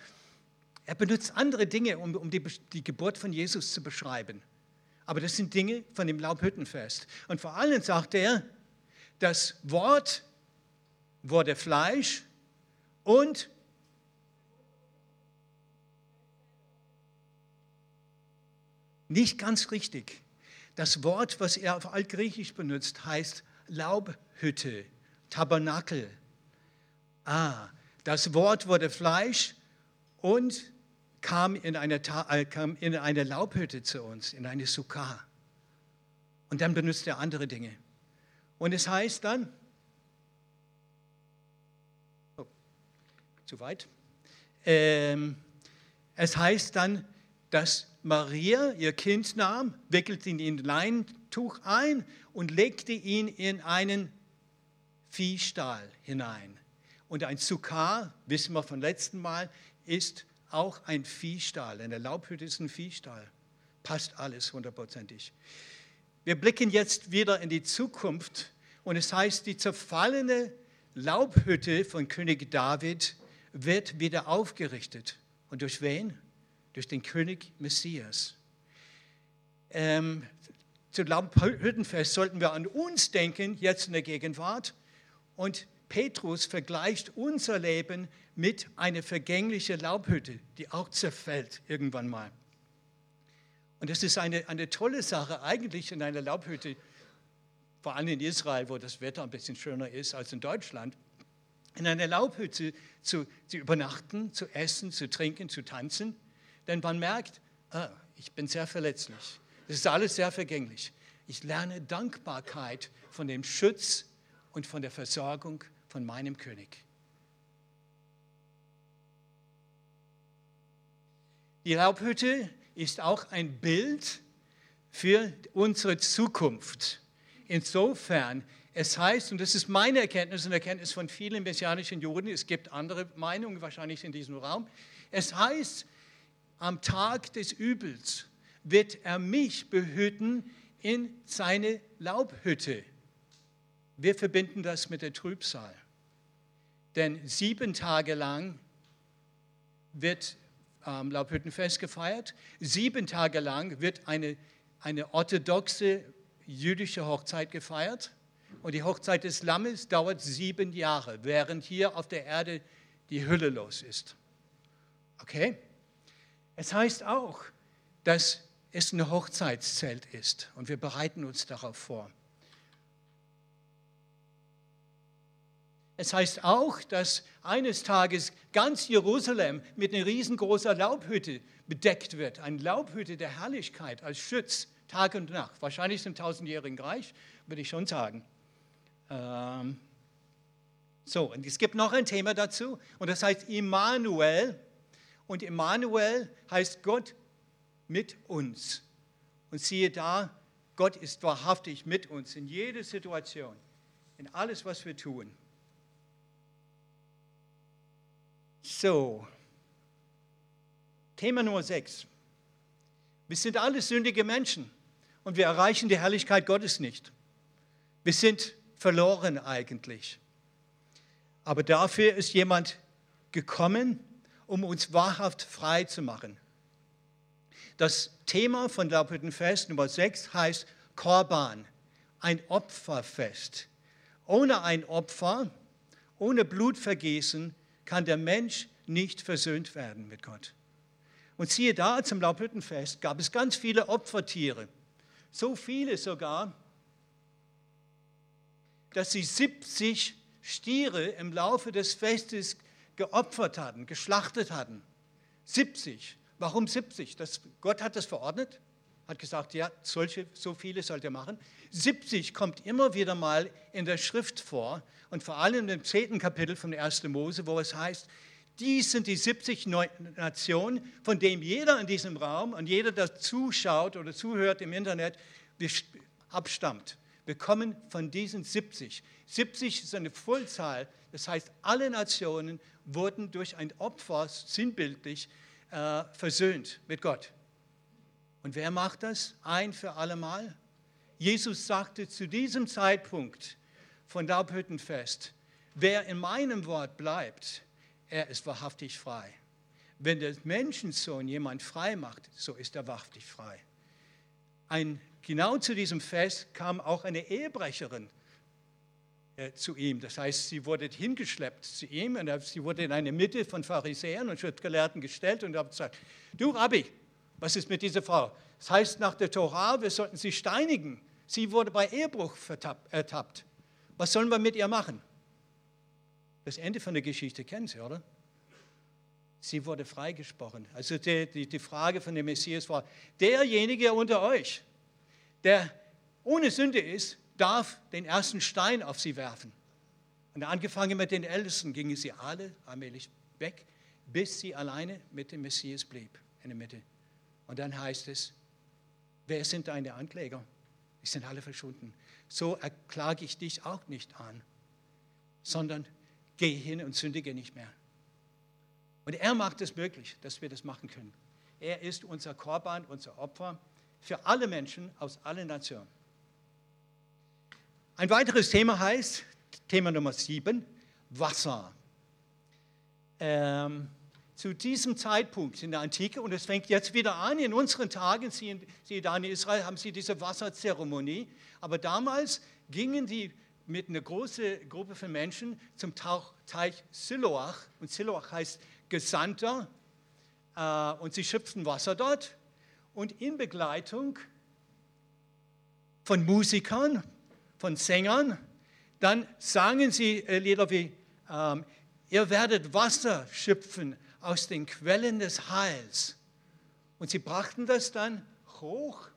er benutzt andere Dinge, um, um die, die Geburt von Jesus zu beschreiben. Aber das sind Dinge von dem Laubhüttenfest. Und vor allem sagt er, das Wort wurde Fleisch und nicht ganz richtig. Das Wort, was er auf Altgriechisch benutzt, heißt Laubhütte, Tabernakel. Ah, das Wort wurde Fleisch und kam in eine, äh, kam in eine Laubhütte zu uns, in eine Sukkah. Und dann benutzt er andere Dinge. Und es heißt dann, oh, zu weit, ähm, es heißt dann, dass Maria ihr Kind nahm, wickelte ihn in ein Leintuch ein und legte ihn in einen Viehstall hinein. Und ein Sukkah, wissen wir vom letzten Mal, ist auch ein Viehstall. Eine Laubhütte ist ein Viehstall. Passt alles hundertprozentig. Wir blicken jetzt wieder in die Zukunft und es heißt, die zerfallene Laubhütte von König David wird wieder aufgerichtet. Und durch wen? Durch den König Messias. Ähm, zu Laubhüttenfest sollten wir an uns denken, jetzt in der Gegenwart. Und Petrus vergleicht unser Leben mit einer vergänglichen Laubhütte, die auch zerfällt irgendwann mal. Und das ist eine, eine tolle Sache eigentlich in einer Laubhütte, vor allem in Israel, wo das Wetter ein bisschen schöner ist als in Deutschland, in einer Laubhütte zu, zu übernachten, zu essen, zu trinken, zu tanzen. Denn man merkt, ah, ich bin sehr verletzlich. Das ist alles sehr vergänglich. Ich lerne Dankbarkeit von dem Schutz und von der Versorgung von meinem König. Die Laubhütte ist auch ein Bild für unsere Zukunft. Insofern, es heißt, und das ist meine Erkenntnis und Erkenntnis von vielen messianischen Juden, es gibt andere Meinungen wahrscheinlich in diesem Raum, es heißt, am Tag des Übels wird er mich behüten in seine Laubhütte. Wir verbinden das mit der Trübsal. Denn sieben Tage lang wird ähm, Laubhüttenfest gefeiert. Sieben Tage lang wird eine, eine orthodoxe jüdische Hochzeit gefeiert. Und die Hochzeit des Lammes dauert sieben Jahre, während hier auf der Erde die Hülle los ist. Okay? Es heißt auch, dass es ein Hochzeitszelt ist und wir bereiten uns darauf vor. Es heißt auch, dass eines Tages ganz Jerusalem mit einer riesengroßen Laubhütte bedeckt wird. Eine Laubhütte der Herrlichkeit als Schutz, Tag und Nacht. Wahrscheinlich im tausendjährigen Reich, würde ich schon sagen. Ähm so, und es gibt noch ein Thema dazu, und das heißt Immanuel. Und Immanuel heißt Gott mit uns. Und siehe da, Gott ist wahrhaftig mit uns in jeder Situation, in alles, was wir tun. So, Thema Nummer 6. Wir sind alle sündige Menschen und wir erreichen die Herrlichkeit Gottes nicht. Wir sind verloren eigentlich. Aber dafür ist jemand gekommen, um uns wahrhaft frei zu machen. Das Thema von Laubhüttenfest Nummer 6 heißt Korban, ein Opferfest. Ohne ein Opfer, ohne Blutvergießen kann der Mensch nicht versöhnt werden mit Gott. Und siehe da, zum Laubhüttenfest gab es ganz viele Opfertiere. So viele sogar, dass sie 70 Stiere im Laufe des Festes geopfert hatten, geschlachtet hatten. 70. Warum 70? Das, Gott hat das verordnet, hat gesagt, ja, solche, so viele sollt ihr machen. 70 kommt immer wieder mal in der Schrift vor und vor allem im zehnten Kapitel von 1. Mose, wo es heißt, dies sind die 70 Nationen, von denen jeder in diesem Raum und jeder, der zuschaut oder zuhört im Internet, abstammt. Wir kommen von diesen 70. 70 ist eine Vollzahl, das heißt, alle Nationen wurden durch ein Opfer sinnbildlich äh, versöhnt mit Gott. Und wer macht das ein für allemal? Jesus sagte zu diesem Zeitpunkt von Laubhüttenfest, wer in meinem Wort bleibt, er ist wahrhaftig frei. Wenn der Menschensohn jemand frei macht, so ist er wahrhaftig frei. Ein, genau zu diesem Fest kam auch eine Ehebrecherin äh, zu ihm. Das heißt, sie wurde hingeschleppt zu ihm und sie wurde in eine Mitte von Pharisäern und Schriftgelehrten gestellt und hat gesagt, du Rabbi, was ist mit dieser Frau? Das heißt nach der Torah, wir sollten sie steinigen. Sie wurde bei Ehebruch ertappt. Was sollen wir mit ihr machen? Das Ende von der Geschichte kennen Sie, oder? Sie wurde freigesprochen. Also die, die, die Frage von dem Messias war, derjenige unter euch, der ohne Sünde ist, darf den ersten Stein auf sie werfen. Und angefangen mit den Ältesten gingen sie alle allmählich weg, bis sie alleine mit dem Messias blieb in der Mitte. Und dann heißt es, wer sind deine Ankläger? Die sind alle verschwunden. So erklage ich dich auch nicht an, sondern geh hin und sündige nicht mehr. Und er macht es möglich, dass wir das machen können. Er ist unser Korban, unser Opfer für alle Menschen aus allen Nationen. Ein weiteres Thema heißt, Thema Nummer sieben, Wasser. Ähm, zu diesem Zeitpunkt in der Antike, und es fängt jetzt wieder an, in unseren Tagen, Sie, Sie da in Israel haben Sie diese Wasserzeremonie, aber damals gingen die mit einer großen Gruppe von Menschen zum Teich Siloach, und Siloach heißt Gesandter, äh, und sie schöpften Wasser dort, und in Begleitung von Musikern, von Sängern. Dann sangen sie äh, Lieder wie, ähm, ihr werdet Wasser schöpfen aus den Quellen des Heils. Und sie brachten das dann hoch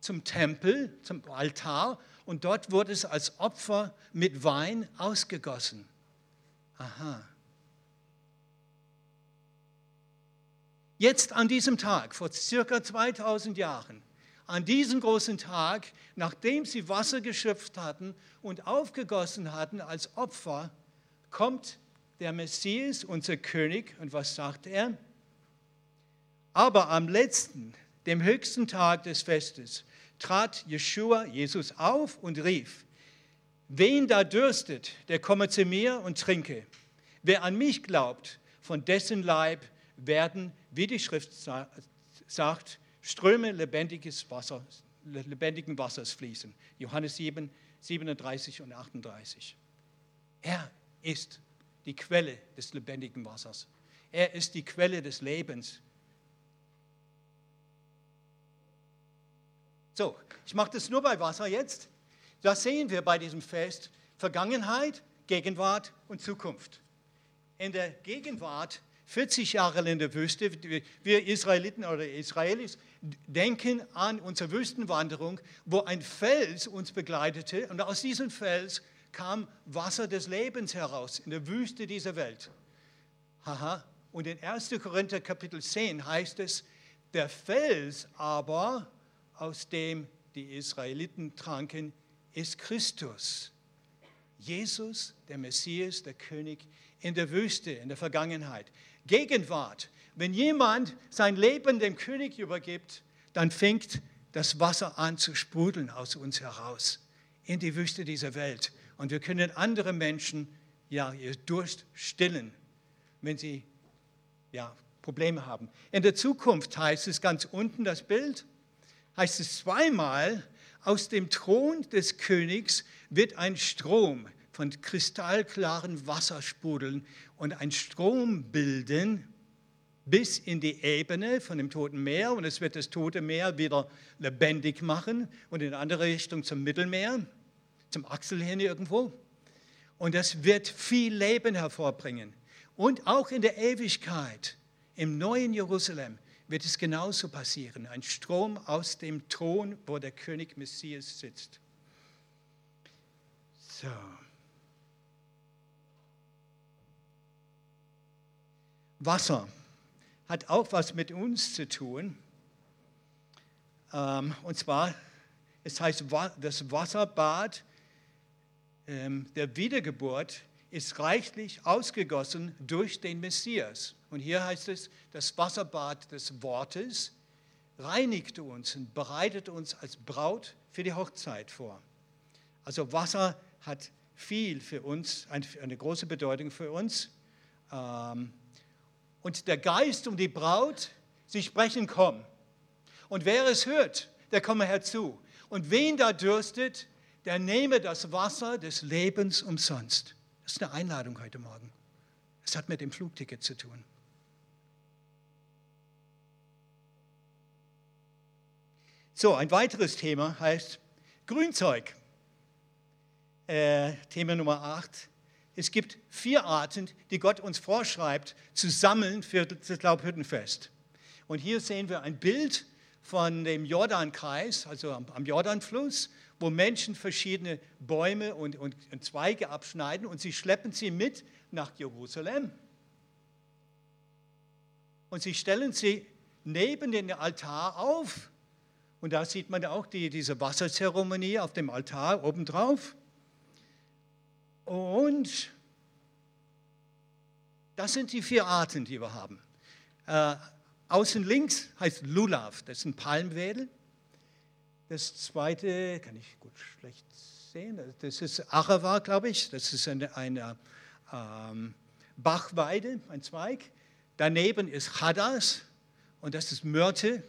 zum Tempel, zum Altar und dort wurde es als Opfer mit Wein ausgegossen. Aha. Jetzt an diesem Tag, vor circa 2000 Jahren, an diesem großen Tag, nachdem sie Wasser geschöpft hatten und aufgegossen hatten als Opfer, kommt der Messias, unser König, und was sagt er? Aber am letzten, dem höchsten Tag des Festes, trat Jeshua, Jesus, auf und rief, wen da dürstet, der komme zu mir und trinke. Wer an mich glaubt, von dessen Leib werden, wie die Schrift sagt, Ströme lebendiges Wasser, lebendigen Wassers fließen. Johannes 7, 37 und 38. Er ist die Quelle des lebendigen Wassers. Er ist die Quelle des Lebens. So, ich mache das nur bei Wasser jetzt. Das sehen wir bei diesem Fest. Vergangenheit, Gegenwart und Zukunft. In der Gegenwart, 40 Jahre in der Wüste, wir Israeliten oder Israelis denken an unsere Wüstenwanderung, wo ein Fels uns begleitete und aus diesem Fels kam Wasser des Lebens heraus in der Wüste dieser Welt. Haha. Und in 1. Korinther Kapitel 10 heißt es, der Fels aber, aus dem die Israeliten tranken, ist Christus. Jesus, der Messias, der König in der Wüste, in der Vergangenheit. Gegenwart. Wenn jemand sein Leben dem König übergibt, dann fängt das Wasser an zu sprudeln aus uns heraus in die Wüste dieser Welt. Und wir können andere Menschen ja ihr Durst stillen, wenn sie ja, Probleme haben. In der Zukunft heißt es ganz unten das Bild, heißt es zweimal, aus dem Thron des Königs wird ein Strom von kristallklaren Wasser sprudeln und ein Strom bilden bis in die Ebene von dem Toten Meer und es wird das Tote Meer wieder lebendig machen und in andere Richtung zum Mittelmeer zum Achsel hin irgendwo. Und das wird viel Leben hervorbringen. Und auch in der Ewigkeit, im neuen Jerusalem, wird es genauso passieren. Ein Strom aus dem Thron, wo der König Messias sitzt. So. Wasser hat auch was mit uns zu tun. Ähm, und zwar, es heißt, das Wasserbad der Wiedergeburt ist reichlich ausgegossen durch den Messias. Und hier heißt es, das Wasserbad des Wortes reinigt uns und bereitet uns als Braut für die Hochzeit vor. Also Wasser hat viel für uns, eine große Bedeutung für uns. Ähm, und der Geist und die Braut, sie sprechen, komm. Und wer es hört, der komme herzu. Und wen da dürstet, der nehme das Wasser des Lebens umsonst. Das ist eine Einladung heute Morgen. Es hat mit dem Flugticket zu tun. So, ein weiteres Thema heißt Grünzeug. Äh, Thema Nummer 8. Es gibt vier Arten, die Gott uns vorschreibt, zu sammeln für das Laubhüttenfest. Und hier sehen wir ein Bild von dem Jordankreis, also am, am Jordanfluss wo Menschen verschiedene Bäume und, und, und Zweige abschneiden und sie schleppen sie mit nach Jerusalem. Und sie stellen sie neben den Altar auf. Und da sieht man auch die, diese Wasserzeremonie auf dem Altar obendrauf. Und das sind die vier Arten, die wir haben. Äh, außen links heißt Lulav, das ist ein Palmwedel. Das zweite kann ich gut schlecht sehen. Das ist Arava, glaube ich. Das ist eine, eine ähm, Bachweide, ein Zweig. Daneben ist Hadas und das ist Myrte,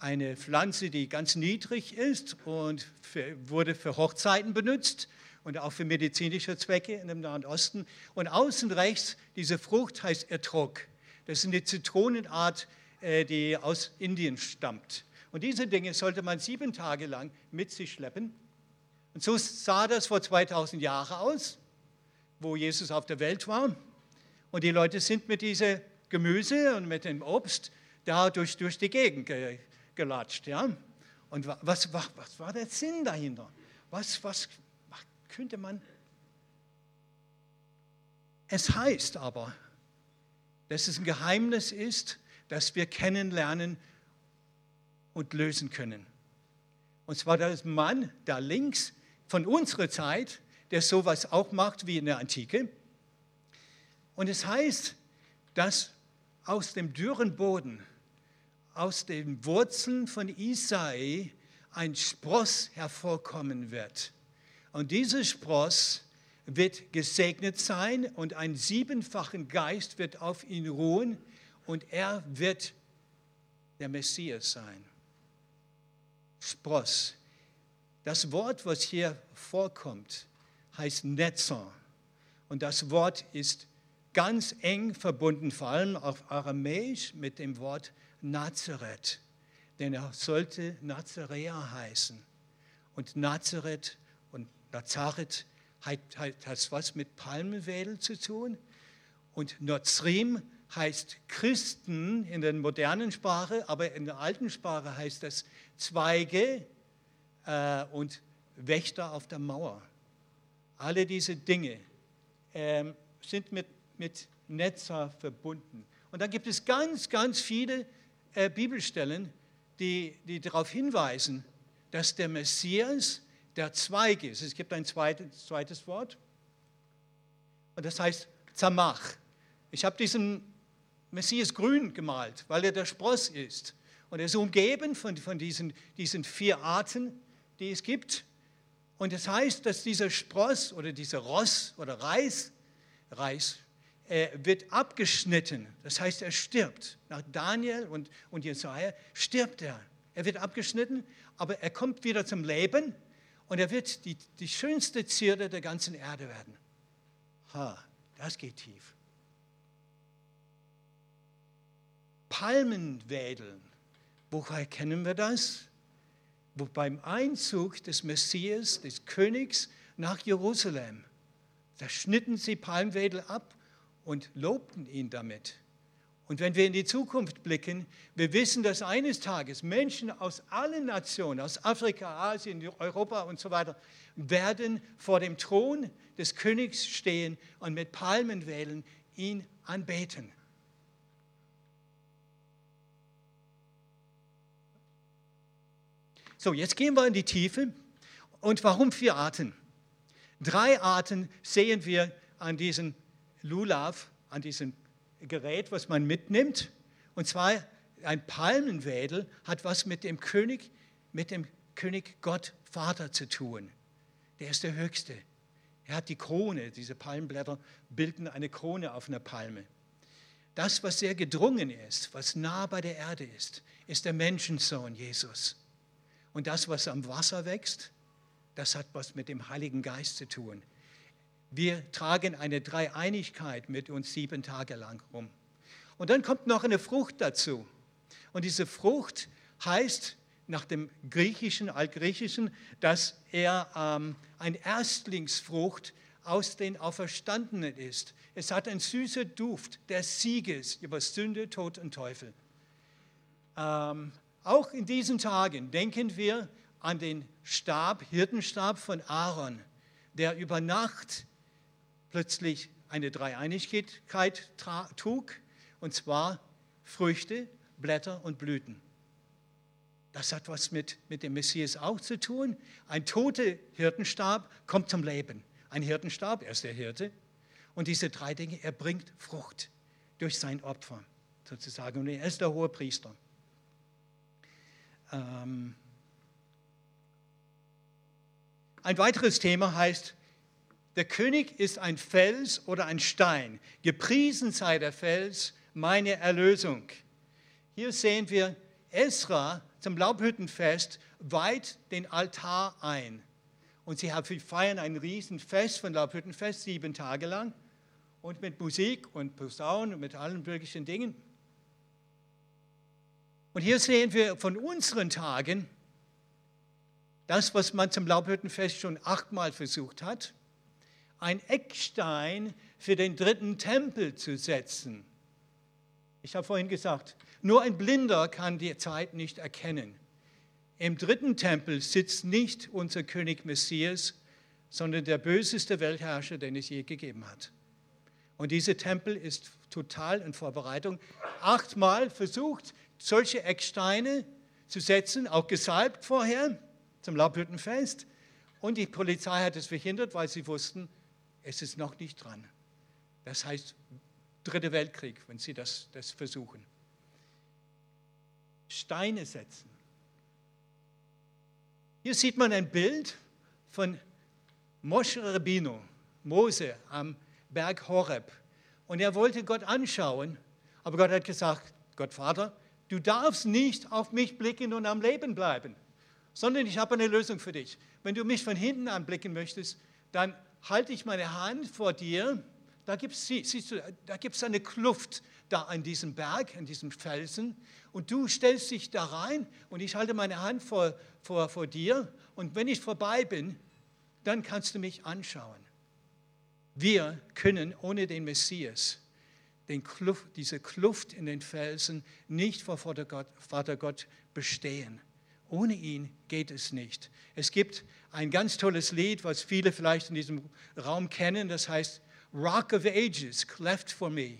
eine Pflanze, die ganz niedrig ist und für, wurde für Hochzeiten benutzt und auch für medizinische Zwecke in dem Nahen Osten. Und außen rechts, diese Frucht heißt Etrog. Das ist eine Zitronenart, äh, die aus Indien stammt. Und diese Dinge sollte man sieben Tage lang mit sich schleppen. Und so sah das vor 2000 Jahren aus, wo Jesus auf der Welt war. Und die Leute sind mit diesem Gemüse und mit dem Obst da durch, durch die Gegend ge, gelatscht. Ja? Und was, was, was war der Sinn dahinter? Was, was, was könnte man... Es heißt aber, dass es ein Geheimnis ist, dass wir kennenlernen, und lösen können. Und zwar das Mann da links von unserer Zeit, der sowas auch macht wie in der Antike. Und es heißt, dass aus dem dürren Boden, aus den Wurzeln von Isai ein Spross hervorkommen wird. Und dieser Spross wird gesegnet sein und ein siebenfachen Geist wird auf ihn ruhen und er wird der Messias sein. Spross. Das Wort, was hier vorkommt, heißt Netzer. Und das Wort ist ganz eng verbunden, vor allem auf Aramäisch mit dem Wort Nazareth. Denn er sollte Nazaräer heißen. Und Nazareth und Nazareth hat, hat, hat was mit Palmenwedel zu tun. Und Nozrim heißt Christen in der modernen Sprache, aber in der alten Sprache heißt das Zweige äh, und Wächter auf der Mauer. Alle diese Dinge äh, sind mit, mit Netzer verbunden. Und da gibt es ganz, ganz viele äh, Bibelstellen, die, die darauf hinweisen, dass der Messias der Zweig ist. Es gibt ein zweites, zweites Wort und das heißt Zamach. Ich habe diesen Messias grün gemalt, weil er der Spross ist. Und er ist umgeben von, von diesen, diesen vier Arten, die es gibt. Und das heißt, dass dieser Spross oder dieser Ross oder Reis, Reis äh, wird abgeschnitten. Das heißt, er stirbt. Nach Daniel und, und Jesaja stirbt er. Er wird abgeschnitten, aber er kommt wieder zum Leben und er wird die, die schönste Zierde der ganzen Erde werden. Ha, das geht tief. Palmenwedeln. Woher kennen wir das? Wo beim Einzug des Messias, des Königs nach Jerusalem, da schnitten sie Palmwedel ab und lobten ihn damit. Und wenn wir in die Zukunft blicken, wir wissen, dass eines Tages Menschen aus allen Nationen, aus Afrika, Asien, Europa und so weiter, werden vor dem Thron des Königs stehen und mit Palmenwedel ihn anbeten. So, jetzt gehen wir in die Tiefe. Und warum vier Arten? Drei Arten sehen wir an diesem Lulav, an diesem Gerät, was man mitnimmt. Und zwar ein Palmenwedel hat was mit dem König, mit dem König Gott Vater zu tun. Der ist der Höchste. Er hat die Krone, diese Palmblätter bilden eine Krone auf einer Palme. Das, was sehr gedrungen ist, was nah bei der Erde ist, ist der Menschensohn Jesus. Und das, was am Wasser wächst, das hat was mit dem Heiligen Geist zu tun. Wir tragen eine Dreieinigkeit mit uns sieben Tage lang rum. Und dann kommt noch eine Frucht dazu. Und diese Frucht heißt nach dem Griechischen, Altgriechischen, dass er ähm, ein Erstlingsfrucht aus den Auferstandenen ist. Es hat einen süßen Duft des Sieges über Sünde, Tod und Teufel. Ähm, auch in diesen Tagen denken wir an den Stab, Hirtenstab von Aaron, der über Nacht plötzlich eine Dreieinigkeit trug, und zwar Früchte, Blätter und Blüten. Das hat was mit, mit dem Messias auch zu tun. Ein toter Hirtenstab kommt zum Leben. Ein Hirtenstab, er ist der Hirte. Und diese drei Dinge, er bringt Frucht durch sein Opfer sozusagen. Und er ist der hohe Priester. Ähm, ein weiteres Thema heißt, der König ist ein Fels oder ein Stein. Gepriesen sei der Fels, meine Erlösung. Hier sehen wir Esra zum Laubhüttenfest weit den Altar ein. Und sie feiern ein Riesenfest von Laubhüttenfest, sieben Tage lang. Und mit Musik und Posaunen und mit allen möglichen Dingen. Und hier sehen wir von unseren Tagen das, was man zum Laubhüttenfest schon achtmal versucht hat, ein Eckstein für den dritten Tempel zu setzen. Ich habe vorhin gesagt, nur ein Blinder kann die Zeit nicht erkennen. Im dritten Tempel sitzt nicht unser König Messias, sondern der böseste Weltherrscher, den es je gegeben hat. Und dieser Tempel ist total in Vorbereitung. Achtmal versucht, solche Ecksteine zu setzen, auch gesalbt vorher zum Laubhüttenfest. Und die Polizei hat es verhindert, weil sie wussten, es ist noch nicht dran. Das heißt Dritter Weltkrieg, wenn sie das, das versuchen. Steine setzen. Hier sieht man ein Bild von Moshe Rabino, Mose am Berg Horeb. Und er wollte Gott anschauen, aber Gott hat gesagt, Gott Vater, du darfst nicht auf mich blicken und am Leben bleiben, sondern ich habe eine Lösung für dich. Wenn du mich von hinten anblicken möchtest, dann halte ich meine Hand vor dir, da gibt es eine Kluft da an diesem Berg, an diesem Felsen. Und du stellst dich da rein und ich halte meine Hand vor, vor, vor dir. Und wenn ich vorbei bin, dann kannst du mich anschauen. Wir können ohne den Messias den Kluft, diese Kluft in den Felsen nicht vor Vater Gott, Vater Gott bestehen. Ohne ihn geht es nicht. Es gibt ein ganz tolles Lied, was viele vielleicht in diesem Raum kennen, das heißt Rock of Ages, cleft for me.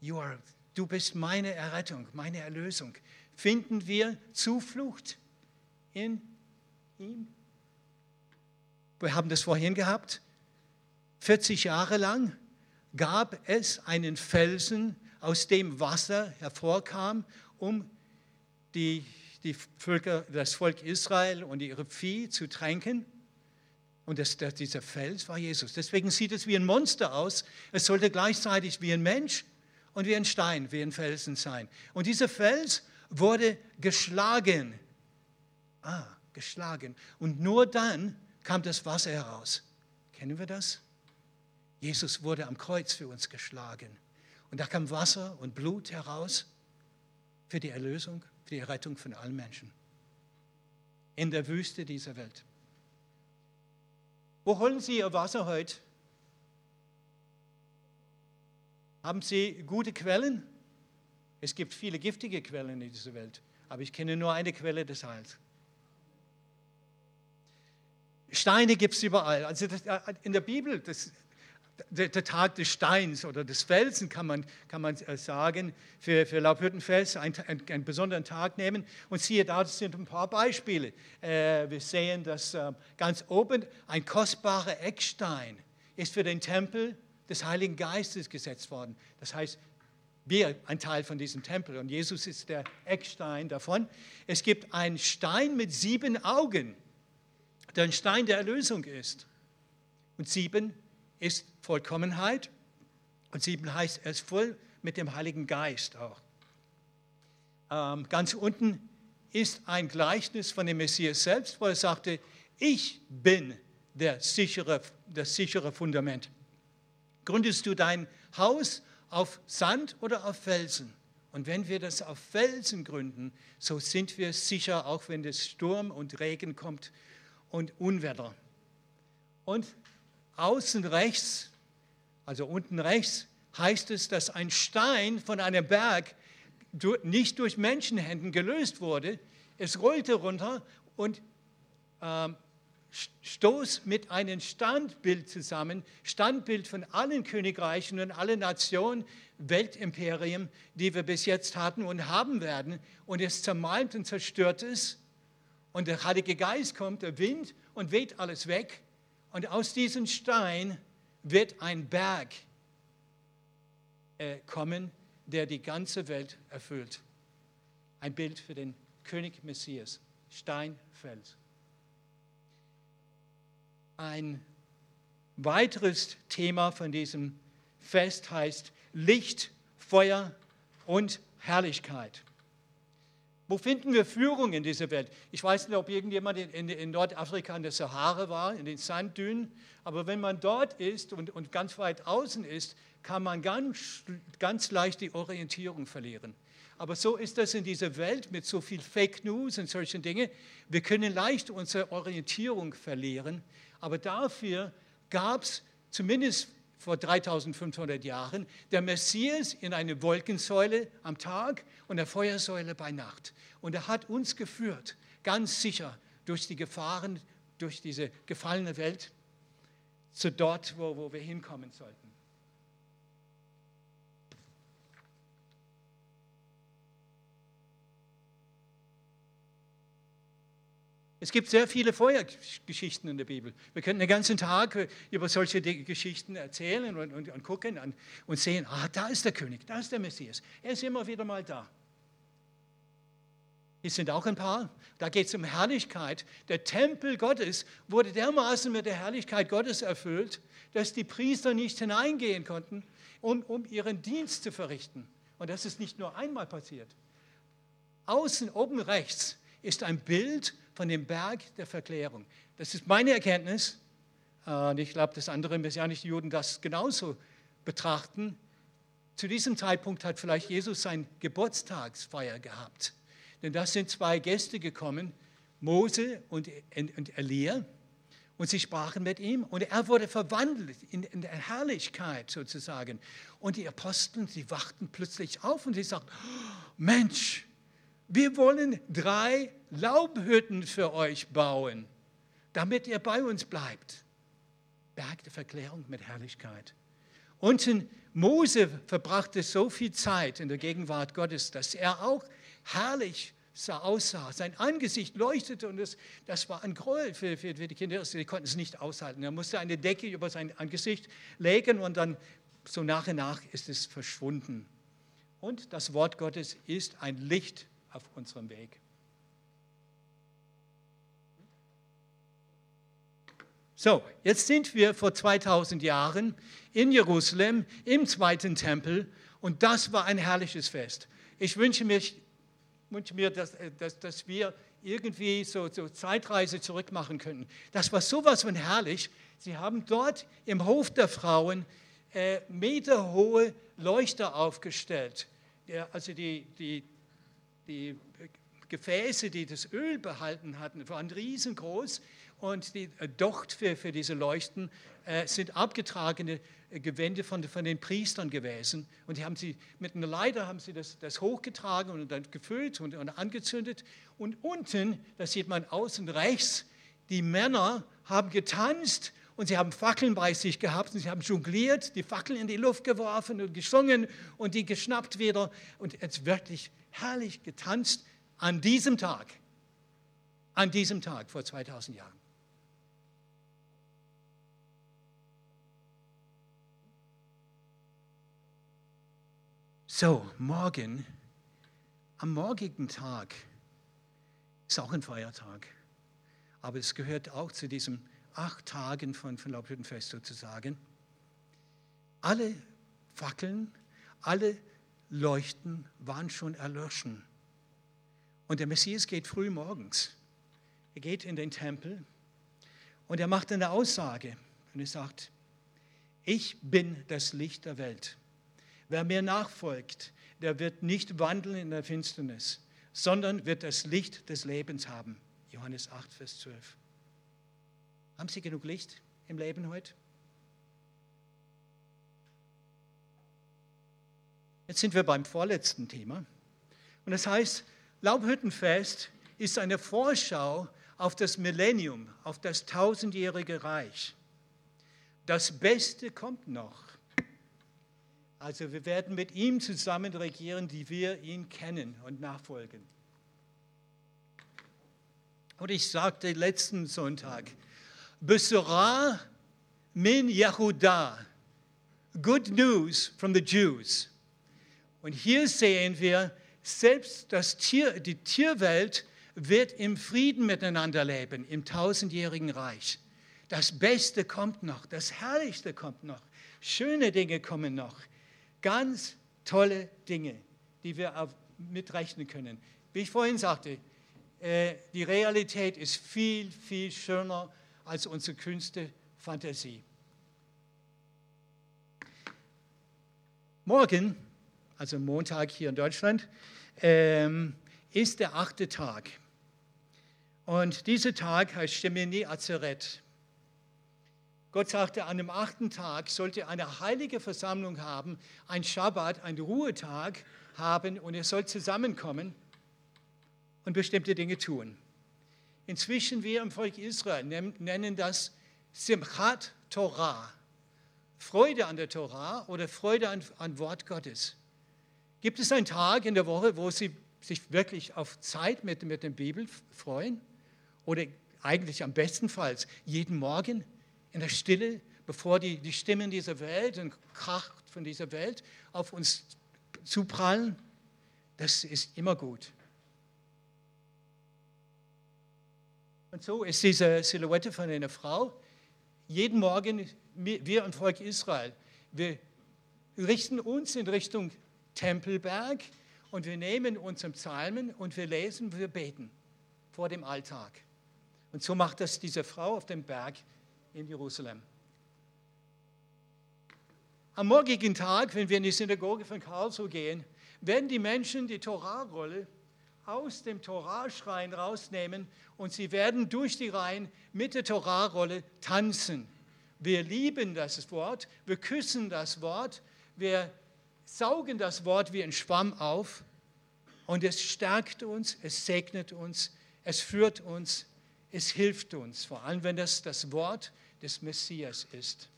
You are, du bist meine Errettung, meine Erlösung. Finden wir Zuflucht in ihm? Wir haben das vorhin gehabt. 40 Jahre lang gab es einen Felsen, aus dem Wasser hervorkam, um die, die Völker, das Volk Israel und ihre Vieh zu tränken. Und das, das, dieser Fels war Jesus. Deswegen sieht es wie ein Monster aus. Es sollte gleichzeitig wie ein Mensch und wie ein Stein, wie ein Felsen sein. Und dieser Fels wurde geschlagen. Ah, geschlagen. Und nur dann kam das Wasser heraus. Kennen wir das? Jesus wurde am Kreuz für uns geschlagen. Und da kam Wasser und Blut heraus für die Erlösung, für die Rettung von allen Menschen. In der Wüste dieser Welt. Wo holen Sie Ihr Wasser heute? Haben Sie gute Quellen? Es gibt viele giftige Quellen in dieser Welt, aber ich kenne nur eine Quelle des Heils. Steine gibt es überall. Also das, äh, in der Bibel, das, der, der, Tag des Steins oder des Felsen, kann man, kann man äh, sagen, für, für Laubhüttenfels einen, einen, einen, besonderen Tag nehmen. Und siehe da, das sind ein paar Beispiele. Äh, wir sehen, dass äh, ganz oben ein kostbarer Eckstein ist für den Tempel des Heiligen Geistes gesetzt worden. Das heißt, wir ein Teil von diesem Tempel und Jesus ist der Eckstein davon. Es gibt einen Stein mit sieben Augen, der ein Stein der Erlösung ist. Und sieben ist Vollkommenheit und sieben heißt, er ist voll mit dem Heiligen Geist auch. Ähm, ganz unten ist ein Gleichnis von dem Messias selbst, wo er sagte, ich bin der sichere, das sichere Fundament. Gründest du dein Haus auf Sand oder auf Felsen? Und wenn wir das auf Felsen gründen, so sind wir sicher, auch wenn es Sturm und Regen kommt und Unwetter. Und außen rechts, also unten rechts, heißt es, dass ein Stein von einem Berg nicht durch Menschenhänden gelöst wurde. Es rollte runter und ähm, stoß mit einem Standbild zusammen, Standbild von allen Königreichen und allen Nationen, Weltimperien, die wir bis jetzt hatten und haben werden. Und es zermalmt und zerstört es. Und der Heilige Geist kommt, der Wind und weht alles weg. Und aus diesem Stein wird ein Berg äh, kommen, der die ganze Welt erfüllt. Ein Bild für den König Messias, Steinfels. Ein weiteres Thema von diesem Fest heißt Licht, Feuer und Herrlichkeit. Wo finden wir Führung in dieser Welt? Ich weiß nicht, ob irgendjemand in, in, Nordafrika in der Sahara war, in den Sanddünen, aber wenn man dort ist und, und ganz weit außen ist, kann man ganz, ganz leicht die Orientierung verlieren. Aber so ist das in dieser Welt mit so viel Fake News und solchen Dingen. Wir können leicht unsere Orientierung verlieren, aber dafür gab es zumindest vor 3500 Jahren, der Messias in eine Wolkensäule am Tag und der Feuersäule bei Nacht. Und er hat uns geführt, ganz sicher durch die Gefahren, durch diese gefallene Welt, zu dort, wo, wo wir hinkommen sollten. Es gibt sehr viele Feuergeschichten in der Bibel. Wir können den ganzen Tag über solche Geschichten erzählen und, und, und gucken und, und sehen, ah, da ist der König, da ist der Messias. Er ist immer wieder mal da. Hier sind auch ein paar. Da geht es um Herrlichkeit. Der Tempel Gottes wurde dermaßen mit der Herrlichkeit Gottes erfüllt, dass die Priester nicht hineingehen konnten, um, um ihren Dienst zu verrichten. Und das ist nicht nur einmal passiert. Außen oben rechts ist ein Bild von dem Berg der Verklärung. Das ist meine Erkenntnis. Und ich glaube, dass andere messianischen Juden das genauso betrachten. Zu diesem Zeitpunkt hat vielleicht Jesus sein Geburtstagsfeier gehabt. Denn da sind zwei Gäste gekommen, Mose und, Elia. Und sie sprachen mit ihm und er wurde verwandelt in, in Herrlichkeit sozusagen. Und die Apostel, sie wachten plötzlich auf und sie sagten, Mensch, wir wollen drei Laubhütten für euch bauen, damit ihr bei uns bleibt. Berg der Verklärung mit Herrlichkeit. Unten Mose verbrachte so viel Zeit in der Gegenwart Gottes, dass er auch herrlich sah, aussah. Sein Angesicht leuchtete und das, das war ein Gräuel für, für, für die Kinder. Sie konnten es nicht aushalten. Er musste eine Decke über sein Angesicht legen und dann so nach und nach ist es verschwunden. Und das Wort Gottes ist ein Licht auf unserem Weg. So, jetzt sind wir vor 2000 Jahren in Jerusalem im zweiten Tempel und das war ein herrliches Fest. Ich wünsche mich wünsche mir, dass, äh, dass, dass wir irgendwie so, so Zeitreise zurückmachen könnten. Das war sowas von herrlich. Sie haben dort im Hof der Frauen äh, meterhohe Leuchter aufgestellt. Der, also die, die, die Gefäße, die das Öl behalten hatten, waren riesengroß und die äh, Docht für, für diese Leuchten äh, sind abgetragene Gewände von, von den Priestern gewesen. Und die haben sie mit einer Leiter haben sie das, das hochgetragen und dann gefüllt und, und angezündet. Und unten, das sieht man außen rechts, die Männer haben getanzt und sie haben Fackeln bei sich gehabt und sie haben jongliert, die Fackeln in die Luft geworfen und gesungen und die geschnappt wieder und jetzt wirklich herrlich getanzt an diesem Tag. An diesem Tag vor 2000 Jahren. So, morgen, am morgigen Tag, ist auch ein Feiertag, aber es gehört auch zu diesen acht Tagen von, von Laubhüttenfest sozusagen. Alle Fackeln, alle Leuchten waren schon erloschen. Und der Messias geht früh morgens. Er geht in den Tempel und er macht eine Aussage und er sagt, ich bin das Licht der Welt. Wer mir nachfolgt, der wird nicht wandeln in der Finsternis, sondern wird das Licht des Lebens haben. Johannes 8, Vers 12. Haben Sie genug Licht im Leben heute? Jetzt sind wir beim vorletzten Thema. Und das heißt, Laubhüttenfest ist eine Vorschau auf das Millennium, auf das tausendjährige Reich. Das Beste kommt noch. Also wir werden mit ihm zusammen regieren, die wir ihn kennen und nachfolgen. Und ich sagte letzten Sonntag, Besora min Yehuda, good news from the Jews. Und hier sehen wir, selbst das Tier, die Tierwelt wird im Frieden miteinander leben, im tausendjährigen Reich. Das Beste kommt noch, das Herrlichste kommt noch, schöne Dinge kommen noch. Ganz tolle Dinge, die wir mitrechnen können. Wie ich vorhin sagte, äh, die Realität ist viel, viel schöner als unsere kühnste Fantasie. Morgen, also Montag hier in Deutschland, ähm, ist der achte Tag. Und dieser Tag heißt Shemini Azeret. Gott sagte, an dem achten Tag sollte eine heilige Versammlung haben, ein Schabbat, ein Ruhetag haben und ihr sollt zusammenkommen und bestimmte Dinge tun. Inzwischen wir im Volk Israel nennen das Simchat Torah, Freude an der Torah oder Freude an, an Wort Gottes. Gibt es einen Tag in der Woche, wo Sie sich wirklich auf Zeit mit, mit der Bibel freuen? Oder eigentlich am bestenfalls jeden Morgen? in der Stille, bevor die, die Stimmen dieser Welt und Kraft von dieser Welt auf uns zuprallen, das ist immer gut. Und so ist diese Silhouette von einer Frau. Jeden Morgen, wir im Volk Israel, wir richten uns in Richtung Tempelberg und wir nehmen unsere Psalmen und wir lesen, wir beten vor dem Alltag. Und so macht das diese Frau auf dem Berg in Jerusalem. Am morgigen Tag, wenn wir in die Synagoge von Karlsruhe gehen, werden die Menschen die Torahrolle aus dem Torahschrein rausnehmen und sie werden durch die Reihen mit der Torahrolle tanzen. Wir lieben das Wort, wir küssen das Wort, wir saugen das Wort wie ein Schwamm auf und es stärkt uns, es segnet uns, es führt uns, es hilft uns, vor allem wenn das das Wort des Messias ist.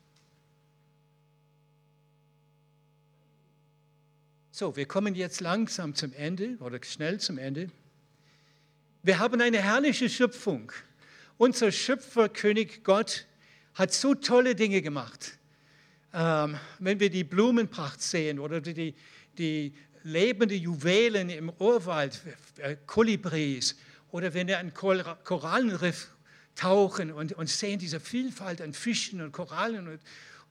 So, wir kommen jetzt langsam zum Ende oder schnell zum Ende. Wir haben eine herrliche Schöpfung. Unser Schöpfer, König Gott, hat so tolle Dinge gemacht. Ähm, wenn wir die Blumenpracht sehen oder die, die lebende Juwelen im Urwald, äh, Kolibris, oder wenn wir an Korallenriff tauchen und, und sehen diese Vielfalt an Fischen und Korallen und,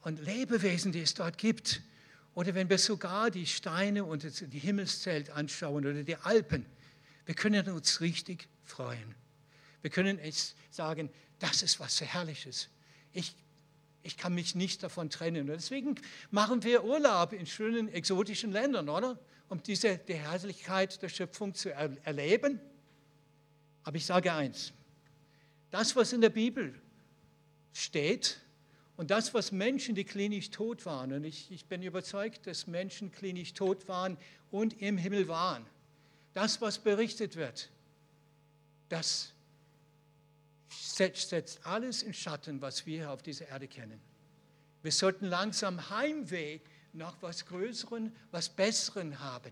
und Lebewesen, die es dort gibt. Oder wenn wir sogar die Steine und die Himmelszelt anschauen oder die Alpen, wir können uns richtig freuen. Wir können sagen, das ist was Herrliches. Ich, ich kann mich nicht davon trennen. Und deswegen machen wir Urlaub in schönen exotischen Ländern, oder? Um diese die Herrlichkeit der Schöpfung zu erleben. Aber ich sage eins, das, was in der Bibel steht, und das, was Menschen, die klinisch tot waren, und ich, ich bin überzeugt, dass Menschen klinisch tot waren und im Himmel waren, das, was berichtet wird, das setzt alles in Schatten, was wir auf dieser Erde kennen. Wir sollten langsam Heimweh nach was Größeren, was Besseren haben.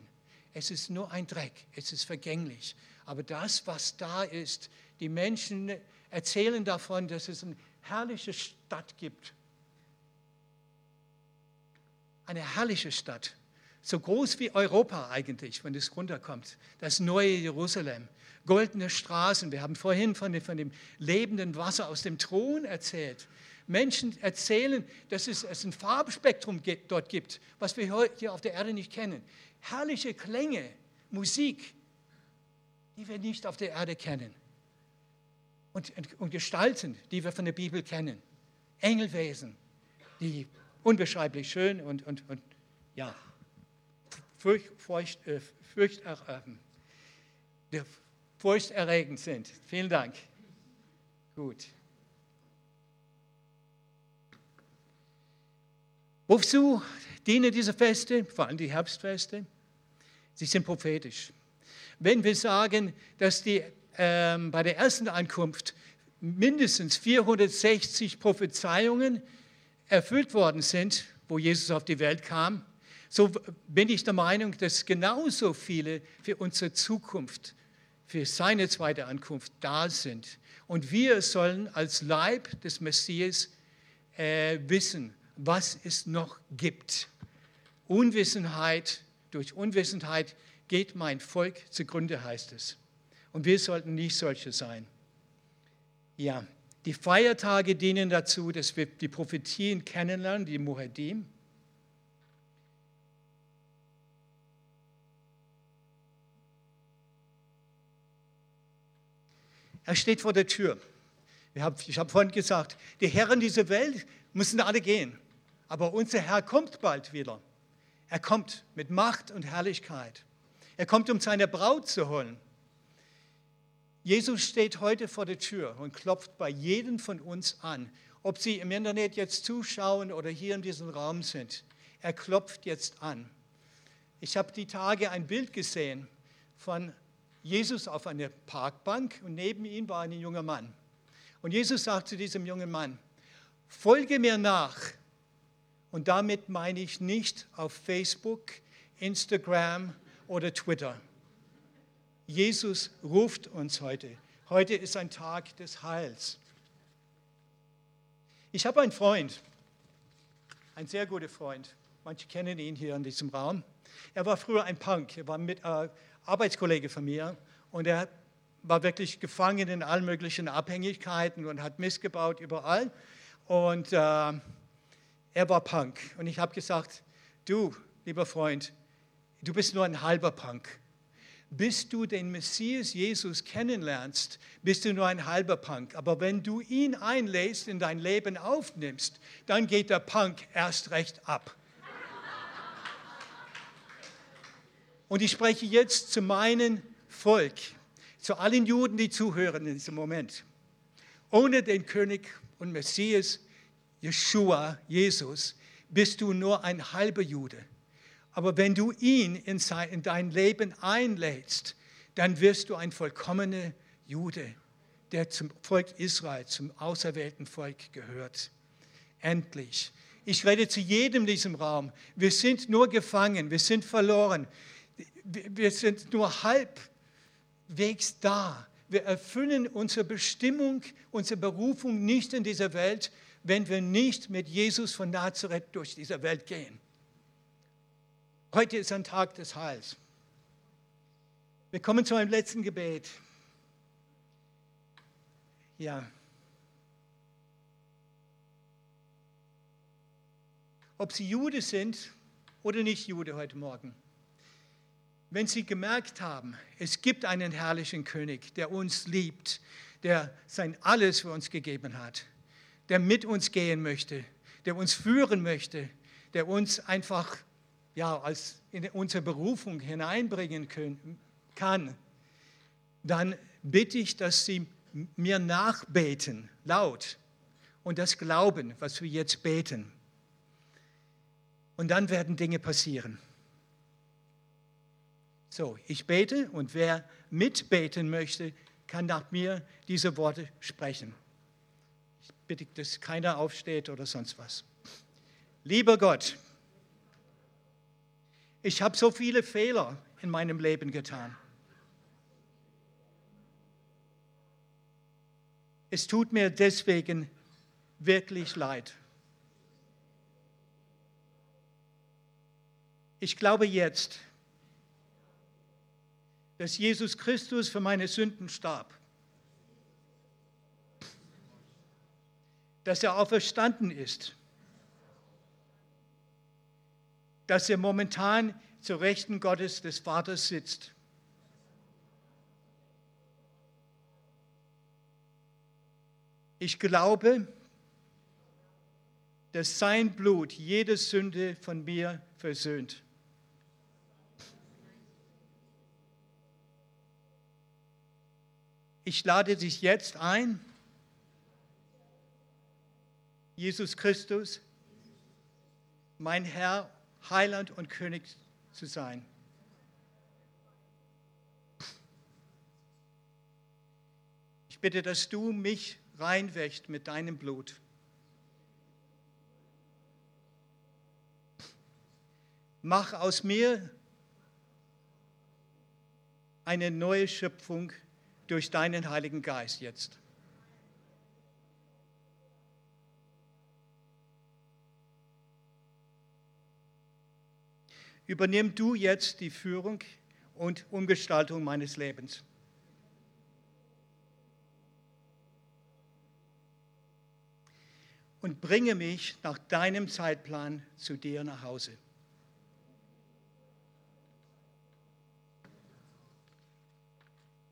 Es ist nur ein Dreck, es ist vergänglich. Aber das, was da ist, die Menschen erzählen davon, dass es eine herrliche Stadt gibt, eine herrliche Stadt. So groß wie Europa eigentlich, wenn es runterkommt. Das neue Jerusalem. Goldene Straßen. Wir haben vorhin von dem, von dem lebenden Wasser aus dem Thron erzählt. Menschen erzählen, dass es, es ein Farbspektrum dort gibt, was wir hier auf der Erde nicht kennen. Herrliche Klänge, Musik, die wir nicht auf der Erde kennen. Und, und Gestalten, die wir von der Bibel kennen. Engelwesen, die unbeschreiblich schön und, und, und ja, furcht, furcht, äh, furcht, äh, furchterregend sind. Vielen Dank. Gut. Wozu dienen diese Feste, vor allem die Herbstfeste? Sie sind prophetisch. Wenn wir sagen, dass die, ähm, bei der ersten Ankunft mindestens 460 Prophezeiungen erfüllt worden sind, wo Jesus auf die Welt kam, so bin ich der Meinung, dass genauso viele für unsere Zukunft, für seine zweite Ankunft da sind. Und wir sollen als Leib des Messias äh, wissen, was es noch gibt. Unwissenheit, durch Unwissenheit geht mein Volk zugrunde, heißt es. Und wir sollten nicht solche sein. Ja, die Feiertage dienen dazu, dass wir die Prophetien kennenlernen, die Muhadim. Er steht vor der Tür. Ich habe vorhin gesagt, die Herren dieser Welt müssen alle gehen. Aber unser Herr kommt bald wieder. Er kommt mit Macht und Herrlichkeit. Er kommt, um seine Braut zu holen. Jesus steht heute vor der Tür und klopft bei jedem von uns an, ob sie im Internet jetzt zuschauen oder hier in diesem Raum sind. Er klopft jetzt an. Ich habe die Tage ein Bild gesehen von Jesus auf einer Parkbank und neben ihm war ein junger Mann. Und Jesus sagt zu diesem jungen Mann, folge mir nach. Und damit meine ich nicht auf Facebook, Instagram oder Twitter. Jesus ruft uns heute. Heute ist ein Tag des Heils. Ich habe einen Freund, einen sehr guten Freund. Manche kennen ihn hier in diesem Raum. Er war früher ein Punk, er war mit, äh, Arbeitskollege von mir und er war wirklich gefangen in allen möglichen Abhängigkeiten und hat missgebaut überall. Und äh, er war Punk. Und ich habe gesagt, du, lieber Freund, du bist nur ein halber Punk. bis du den Messias Jesus kennenlernst, bist du nur ein halber Punk. Aber wenn du ihn einlädst, in dein Leben aufnimmst, dann geht der Punk erst recht ab. Und ich spreche jetzt zu meinem Volk, zu allen Juden, die zuhören in diesem Moment. Ohne den König und Messias, Jeshua, Jesus, bist du nur ein halber Jude. Aber wenn du ihn in, dein Leben einlädst, dann wirst du ein vollkommener Jude, der zum Volk Israel, zum auserwählten Volk gehört. Endlich. Ich rede zu jedem in diesem Raum. Wir sind nur gefangen, wir sind verloren, wir sind nur halbwegs da. Wir erfüllen unsere Bestimmung, unsere Berufung nicht in dieser Welt, wenn wir nicht mit Jesus von Nazareth durch diese Welt gehen. Heute ist ein Tag des Heils. Wir kommen zu einem letzten Gebet. Ja. Ob Sie Jude sind oder nicht Jude heute Morgen, wenn Sie gemerkt haben, es gibt einen herrlichen König, der uns liebt, der sein Alles für uns gegeben hat, der mit uns gehen möchte, der uns führen möchte, der uns einfach ja, als in unsere Berufung hineinbringen können, kann, dann bitte ich, dass Sie mir nachbeten, laut, und das glauben, was wir jetzt beten. Und dann werden Dinge passieren. So, ich bete und wer mitbeten möchte, kann nach mir diese Worte sprechen. Ich bitte, dass keiner aufsteht oder sonst was. Lieber Gott, ich habe so viele Fehler in meinem Leben getan. Es tut mir deswegen wirklich leid. Ich glaube jetzt, dass Jesus Christus für meine Sünden starb, dass er auferstanden ist dass er momentan zur Rechten Gottes des Vaters sitzt. Ich glaube, dass sein Blut jede Sünde von mir versöhnt. Ich lade dich jetzt ein, Jesus Christus, mein Herr Heiland und König zu sein. Ich bitte, dass du mich reinwächst mit deinem Blut. Mach aus mir eine neue Schöpfung durch deinen Heiligen Geist jetzt. Übernimm du jetzt die Führung und Umgestaltung meines Lebens. Und bringe mich nach deinem Zeitplan zu dir nach Hause.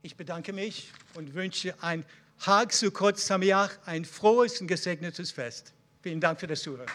Ich bedanke mich und wünsche ein Hag Sukkot Sameach, ein frohes und gesegnetes Fest. Vielen Dank für das Zuhören.